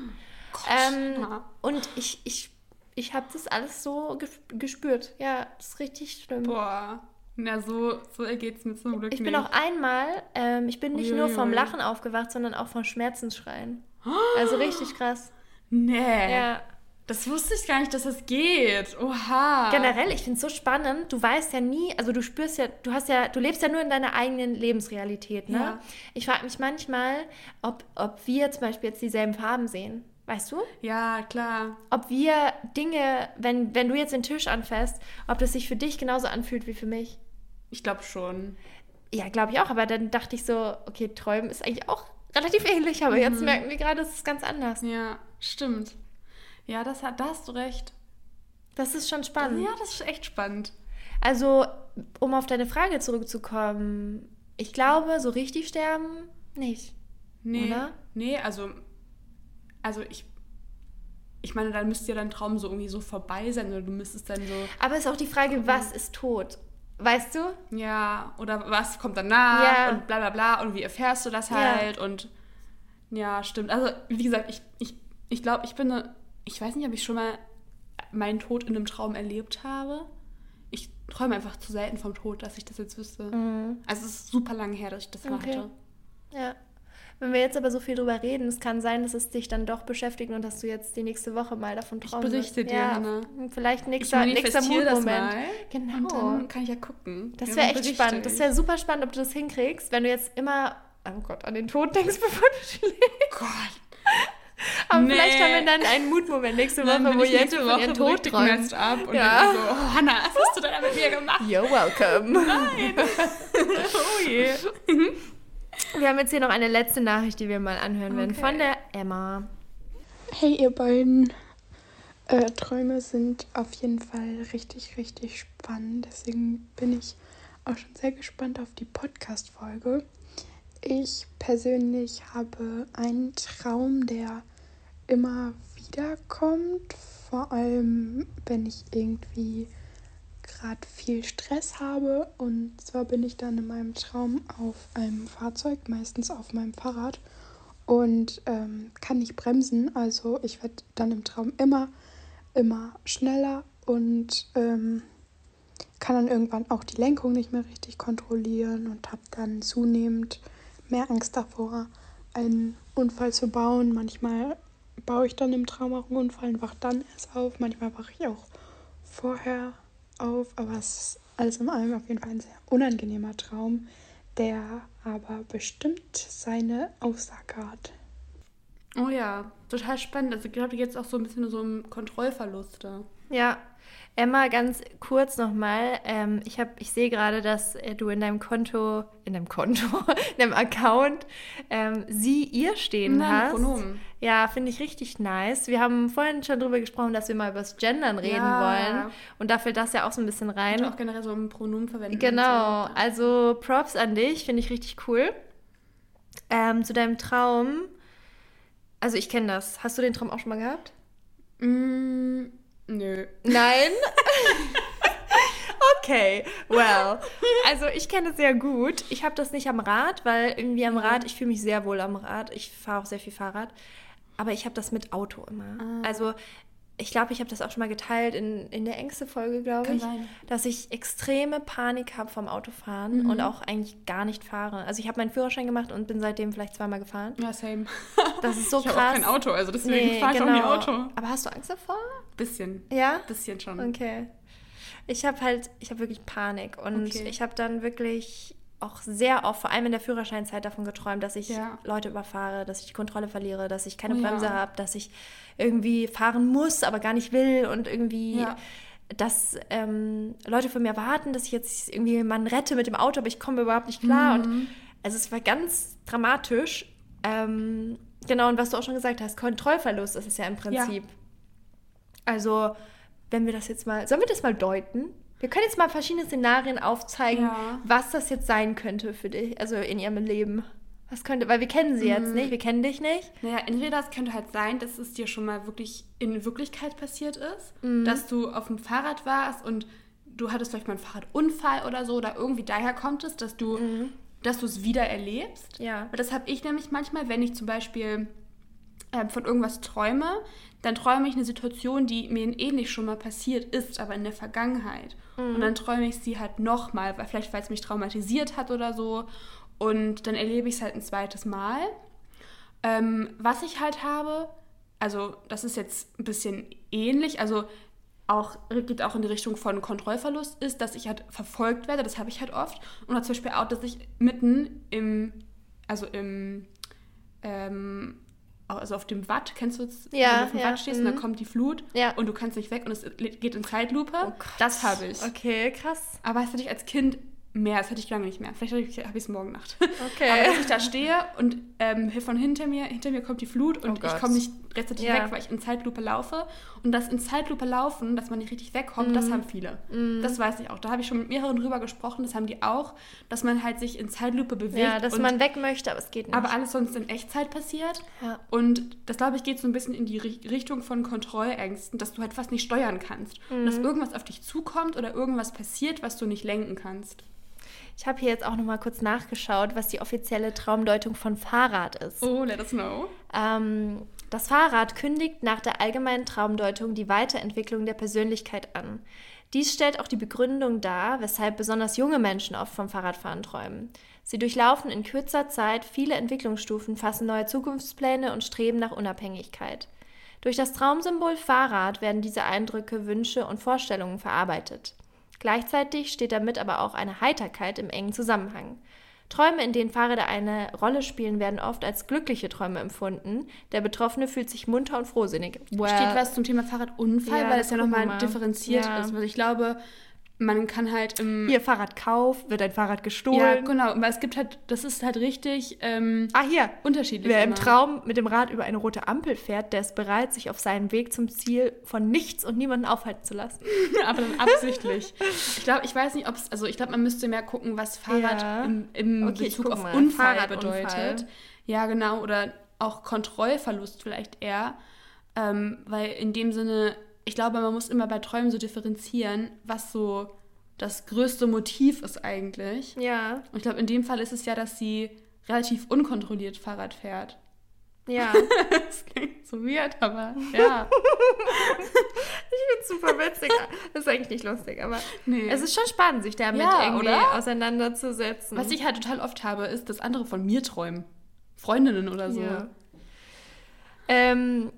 Ähm, ja. und ich, ich, ich habe das alles so ges- gespürt. Ja, das ist richtig schlimm. Boah. Na, so, so ergeht es mir zum Glück Ich bin nicht. auch einmal, ähm, ich bin nicht nur vom Uiuiui. Lachen aufgewacht, sondern auch vom Schmerzensschreien. Also richtig krass. Nee. Ja. Das wusste ich gar nicht, dass das geht. Oha. Generell, ich finde es so spannend. Du weißt ja nie, also du spürst ja, du hast ja, du lebst ja nur in deiner eigenen Lebensrealität, ne? Ja. Ich frage mich manchmal, ob, ob wir zum Beispiel jetzt dieselben Farben sehen. Weißt du? Ja, klar. Ob wir Dinge, wenn, wenn du jetzt den Tisch anfasst, ob das sich für dich genauso anfühlt wie für mich. Ich glaube schon. Ja, glaube ich auch, aber dann dachte ich so, okay, Träumen ist eigentlich auch relativ ähnlich, aber jetzt merken wir gerade, es ist ganz anders. Ja, stimmt. Ja, das hat, da hast du recht. Das ist schon spannend. Ja, das ist echt spannend. Also, um auf deine Frage zurückzukommen, ich glaube, so richtig sterben nicht. Nee, Oder? nee, also, also ich, ich meine, dann müsste ja dein Traum so irgendwie so vorbei sein oder du müsstest dann so, Aber ist auch die Frage, was ist tot? Weißt du? ja, oder was kommt danach Ja. und bla bla bla und wie erfährst du das Ja. halt und ja, stimmt. Also, wie gesagt, ich, ich, ich glaube, ich bin eine, ich weiß nicht, ob ich schon mal meinen Tod in einem Traum erlebt habe. Ich träume einfach zu selten vom Tod, dass ich das jetzt wüsste. Also es ist super lange her, dass ich das Mhm. Okay. hatte. Ja. Wenn wir jetzt aber so viel drüber reden, es kann sein, dass es dich dann doch beschäftigt und dass du jetzt die nächste Woche mal davon träumst. berichte dir, ja, Hannah. Vielleicht Ich nächster, nächster das Mood-Moment. mal. Genau. Und dann kann ich ja gucken. Das Ja, wäre dann echt spannend. Das ich. wäre super spannend, ob du das hinkriegst, wenn du jetzt immer, oh Gott, an den Tod denkst, bevor du schläfst. Gott. Aber Nee. vielleicht haben wir dann einen Mutmoment nächste Woche, wo ich Jette von Woche ihrem Tod träumt. up und Ja. dann so, oh, Hannah, was hast du denn da mit mir gemacht? You're welcome. Oh je. Wir haben jetzt hier noch eine letzte Nachricht, die wir mal anhören werden, Okay. von der Emma. Hey ihr beiden, äh, Träume sind auf jeden Fall richtig, richtig spannend. Deswegen bin ich auch schon sehr gespannt auf die Podcast-Folge. Ich persönlich habe einen Traum, der immer wieder kommt. Vor allem, wenn ich irgendwie gerade viel Stress habe. Und zwar bin ich dann in meinem Traum auf einem Fahrzeug, meistens auf meinem Fahrrad und ähm, kann nicht bremsen. Also ich werde dann im Traum immer, immer schneller und ähm, kann dann irgendwann auch die Lenkung nicht mehr richtig kontrollieren und habe dann zunehmend mehr Angst davor, einen Unfall zu bauen. Manchmal baue ich dann im Traum auch einen Unfall und wach dann erst auf. Manchmal wache ich auch vorher auf, aber es ist alles in allem auf jeden Fall ein sehr unangenehmer Traum, der aber bestimmt seine Aussage hat. Oh ja, total spannend. Also ich glaube, jetzt auch so ein bisschen so um Kontrollverluste. Ja, Emma, ganz kurz nochmal. Ähm, ich hab, ich sehe gerade, dass äh, du in deinem Konto, in deinem Konto, in deinem Account ähm, sie, ihr stehen Nein, hast. Pronomen. Ja, finde ich richtig nice. Wir haben vorhin schon drüber gesprochen, dass wir mal über das Gendern reden Ja. wollen. Und da fällt das ja auch so ein bisschen rein. Und auch generell so um Pronomen verwenden. Genau, also Props an dich, finde ich richtig cool. Ähm, zu deinem Traum, also ich kenne das. Hast du den Traum auch schon mal gehabt? Mm, nö. Nein? okay, well. Also ich kenne es sehr gut. Ich habe das nicht am Rad, weil irgendwie am Rad, ich fühle mich sehr wohl am Rad. Ich fahre auch sehr viel Fahrrad. Aber ich habe das mit Auto immer. Ah. Also ich glaube, ich habe das auch schon mal geteilt in, in der Ängste-Folge, glaube ich, sein. dass ich extreme Panik habe vom Autofahren Mhm. und auch eigentlich gar nicht fahre. Also ich habe meinen Führerschein gemacht und bin seitdem vielleicht zweimal gefahren. Ja, same. Das ist so ich habe krass. auch kein Auto, also deswegen Nee, fahre ich genau. auch nie Auto. Aber hast du Angst davor? Bisschen. Ja? Bisschen schon. Okay. Ich habe halt, ich habe wirklich Panik und Okay. ich habe dann wirklich auch sehr oft, vor allem in der Führerscheinzeit, davon geträumt, dass ich Ja. Leute überfahre, dass ich die Kontrolle verliere, dass ich keine Oh ja. Bremse habe, dass ich irgendwie fahren muss, aber gar nicht will und irgendwie, Ja. dass ähm, Leute von mir warten, dass ich jetzt irgendwie jemanden rette mit dem Auto, aber ich komme überhaupt nicht klar. Mhm. Und also es war ganz dramatisch. Ähm, genau, und was du auch schon gesagt hast, Kontrollverlust ist es ja im Prinzip. Also, wenn wir das jetzt mal, sollen wir das mal deuten? Wir können jetzt mal verschiedene Szenarien aufzeigen, Ja. was das jetzt sein könnte für dich, also in ihrem Leben. Was könnte, weil wir kennen sie Mhm. jetzt nicht, wir kennen dich nicht. Naja, entweder es könnte halt sein, dass es dir schon mal wirklich in Wirklichkeit passiert ist, Mhm. dass du auf dem Fahrrad warst und du hattest vielleicht mal einen Fahrradunfall oder so oder irgendwie daher kommt es, dass du, dass du es wieder erlebst. Mhm. Ja. Weil das habe ich nämlich manchmal, wenn ich zum Beispiel äh, von irgendwas träume, dann träume ich eine Situation, die mir ähnlich schon mal passiert ist, aber in der Vergangenheit. Und dann träume ich sie halt nochmal, weil vielleicht weil es mich traumatisiert hat oder so. Und dann erlebe ich es halt ein zweites Mal. Ähm, was ich halt habe, also das ist jetzt ein bisschen ähnlich, also auch geht auch in die Richtung von Kontrollverlust, ist, dass ich halt verfolgt werde, das habe ich halt oft. Und halt zum Beispiel auch, dass ich mitten im, also im, ähm, also auf dem Watt, kennst du es, Ja, wenn du auf dem ja, Watt stehst und dann mhm. kommt die Flut Ja. und du kannst nicht weg und es geht in Zeitlupe. Oh das habe ich. Okay, krass. Aber das hatte ich als Kind mehr, das hätte ich lange nicht mehr. Vielleicht habe ich es morgen Nacht. Okay. Aber dass ich da stehe und ähm, von hinter mir, hinter mir kommt die Flut und Oh ich komme nicht rechtzeitig Ja. weg, weil ich in Zeitlupe laufe. Und das in Zeitlupe laufen, dass man nicht richtig wegkommt, das Mhm. haben viele. Das weiß ich auch. Da habe ich schon mit mehreren drüber gesprochen, das haben die auch, dass man halt sich in Zeitlupe bewegt. Ja, dass und, man weg möchte, aber es geht nicht. aber alles sonst in Echtzeit passiert. Ja. Und das, glaube ich, geht so ein bisschen in die Ri- Richtung von Kontrollängsten, dass du halt fast nicht steuern kannst. Und Mhm. dass irgendwas auf dich zukommt oder irgendwas passiert, was du nicht lenken kannst. Ich habe hier jetzt auch noch mal kurz nachgeschaut, was die offizielle Traumdeutung von Fahrrad ist. Oh, let us know. Ähm, das Fahrrad kündigt nach der allgemeinen Traumdeutung die Weiterentwicklung der Persönlichkeit an. Dies stellt auch die Begründung dar, weshalb besonders junge Menschen oft vom Fahrradfahren träumen. Sie durchlaufen in kürzer Zeit viele Entwicklungsstufen, fassen neue Zukunftspläne und streben nach Unabhängigkeit. Durch das Traumsymbol Fahrrad werden diese Eindrücke, Wünsche und Vorstellungen verarbeitet. Gleichzeitig steht damit aber auch eine Heiterkeit im engen Zusammenhang. Träume, in denen Fahrräder eine Rolle spielen, werden oft als glückliche Träume empfunden. Der Betroffene fühlt sich munter und frohsinnig. Well, Steht was zum Thema Fahrradunfall, Ja, weil es ja nochmal differenziert Ja. ist. Weil ich glaube, man kann halt im. Hier, Fahrradkauf, wird ein Fahrrad gestohlen. ja, genau. Weil es gibt halt, das ist halt richtig ähm, Ah, hier. unterschiedlich. Wer im immer. Traum mit dem Rad über eine rote Ampel fährt, der ist bereit, sich auf seinen Weg zum Ziel von nichts und niemanden aufhalten zu lassen. aber dann absichtlich. Ich glaube, ich weiß nicht, ob es, also ich glaube, man müsste mehr gucken, was Fahrrad Ja. im, im Okay, Bezug auf mal. Unfall Fahrradunfall. bedeutet. Ja, genau. Oder auch Kontrollverlust vielleicht eher. Ähm, weil in dem Sinne, ich glaube, man muss immer bei Träumen so differenzieren, was so das größte Motiv ist eigentlich. Ja, Und ich glaube, in dem Fall ist es ja, dass sie relativ unkontrolliert Fahrrad fährt. ja. Das klingt so weird, aber ja. Super witzig. Das ist eigentlich nicht lustig, aber Nee. es ist schon spannend, sich damit Ja, irgendwie oder? auseinanderzusetzen. Was ich halt total oft habe, ist, dass andere von mir träumen. Freundinnen oder so. Ja. Ähm,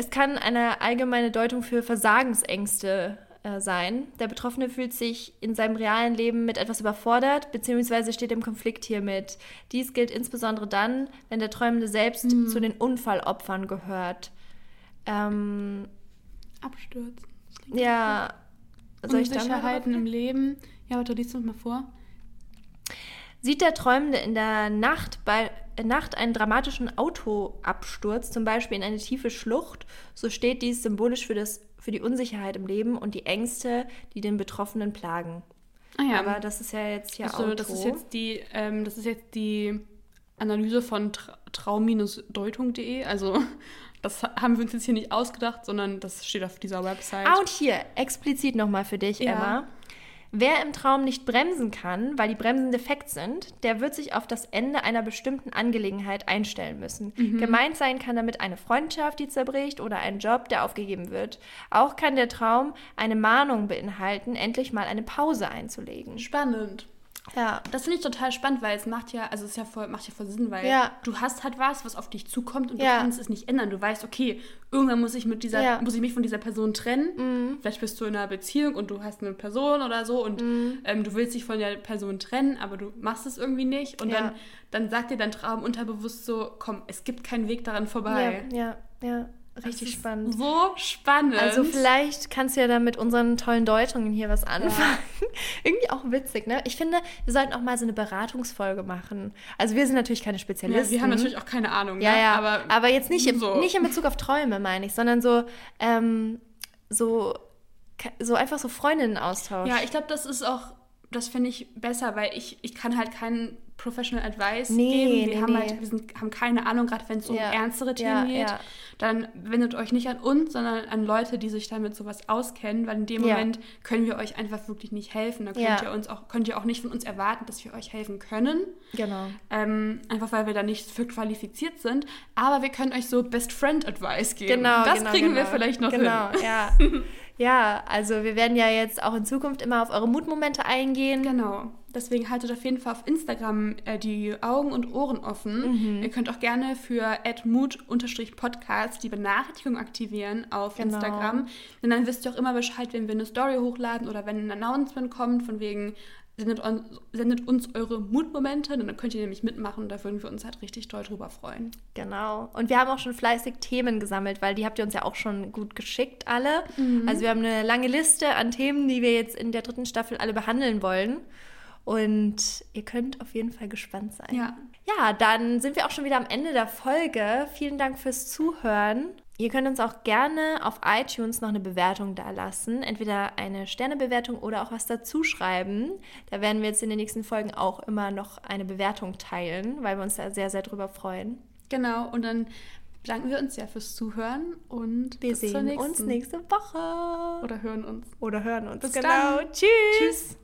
es kann eine allgemeine Deutung für Versagensängste äh, sein. Der Betroffene fühlt sich in seinem realen Leben mit etwas überfordert, beziehungsweise steht im Konflikt hiermit. Dies gilt insbesondere dann, wenn der Träumende selbst Hm. zu den Unfallopfern gehört. Ähm, Abstürzen. Ja, soll Unsicherheiten im Leben. Ja, warte, liest uns mal vor. Sieht der Träumende in der Nacht bei Nacht einen dramatischen Autoabsturz, zum Beispiel in eine tiefe Schlucht, so steht dies symbolisch für, das, für die Unsicherheit im Leben und die Ängste, die den Betroffenen plagen. Ah ja, Aber das ist ja jetzt hier also, Auto. das ist jetzt die, ähm, das ist jetzt die Analyse von tra traum-deutung.de. Also das ha- haben wir uns jetzt hier nicht ausgedacht, sondern das steht auf dieser Website. ah, und hier, explizit nochmal für dich, Ja. Emma. Wer im Traum nicht bremsen kann, weil die Bremsen defekt sind, der wird sich auf das Ende einer bestimmten Angelegenheit einstellen müssen. Gemeint sein kann damit eine Freundschaft, die zerbricht oder ein Job, der aufgegeben wird. Auch kann der Traum eine Mahnung beinhalten, endlich mal eine Pause einzulegen. Spannend. Ja. Das finde ich total spannend, weil es macht ja, also es ist ja voll, macht ja voll Sinn, weil Ja. du hast halt was, was auf dich zukommt und Ja. du kannst es nicht ändern. Du weißt, okay, irgendwann muss ich mit dieser, Ja. Mhm. muss ich mich von dieser Person trennen. Vielleicht bist du in einer Beziehung und du hast eine Person oder so und Mhm. ähm, du willst dich von der Person trennen, aber du machst es irgendwie nicht. Und dann, dann sagt dir dein Traum unterbewusst so, komm, es gibt keinen Weg daran vorbei. Ja, ja, ja. Richtig spannend. So spannend. Also vielleicht kannst du ja dann mit unseren tollen Deutungen hier was anfangen. Irgendwie auch witzig, ne? Ich finde, wir sollten auch mal so eine Beratungsfolge machen. Also wir sind natürlich keine ja, Spezialisten. wir haben natürlich auch keine Ahnung. Ja, ne? ja, aber, aber, jetzt nicht, so. nicht in Bezug auf Träume, meine ich, sondern so, ähm, so, so einfach so Freundinnen-Austausch. Ja, ich glaube, das ist auch, das finde ich besser, weil ich, ich kann halt keinen Professional Advice Nee, geben. Wir, nee, haben, nee. halt, wir sind, haben keine Ahnung, gerade wenn es um Ja, ernstere Themen ja, geht. ja. Dann wendet euch nicht an uns, sondern an Leute, die sich damit sowas auskennen, weil in dem. Moment können wir euch einfach wirklich nicht helfen. Da könnt, ihr uns auch, könnt ihr auch nicht von uns erwarten, dass wir euch helfen können. Genau. Ähm, einfach weil wir da nicht für qualifiziert sind. Aber wir können euch so Best Friend Advice geben. Genau, das genau, kriegen wir genau. vielleicht noch genau, hin. ja. ja, also wir werden ja jetzt auch in Zukunft immer auf eure Mutmomente eingehen. Genau. Deswegen haltet auf jeden Fall auf Instagram äh, die Augen und Ohren offen. Mhm. Ihr könnt auch gerne für mood-podcast die Benachrichtigung aktivieren auf Genau. Instagram. Denn dann wisst ihr auch immer Bescheid, wenn wir eine Story hochladen oder wenn ein Announcement kommt, von wegen sendet, on, sendet uns eure Mutmomente. Und dann könnt ihr nämlich mitmachen. Da würden wir uns halt richtig doll drüber freuen. Genau. Und wir haben auch schon fleißig Themen gesammelt, weil die habt ihr uns ja auch schon gut geschickt, alle. Mhm. Also wir haben eine lange Liste an Themen, die wir jetzt in der dritten Staffel alle behandeln wollen. Und ihr könnt auf jeden Fall gespannt sein. Ja. Ja, dann sind wir auch schon wieder am Ende der Folge. Vielen Dank fürs Zuhören. Ihr könnt uns auch gerne auf iTunes noch eine Bewertung da lassen. Entweder eine Sternebewertung oder auch was dazu schreiben. Da werden wir jetzt in den nächsten Folgen auch immer noch eine Bewertung teilen, weil wir uns da sehr, sehr drüber freuen. Genau, und dann bedanken wir uns ja fürs Zuhören und Wir sehen uns nächste Woche. Oder hören uns. Oder hören uns. Bis genau. dann. Tschüss. Tschüss.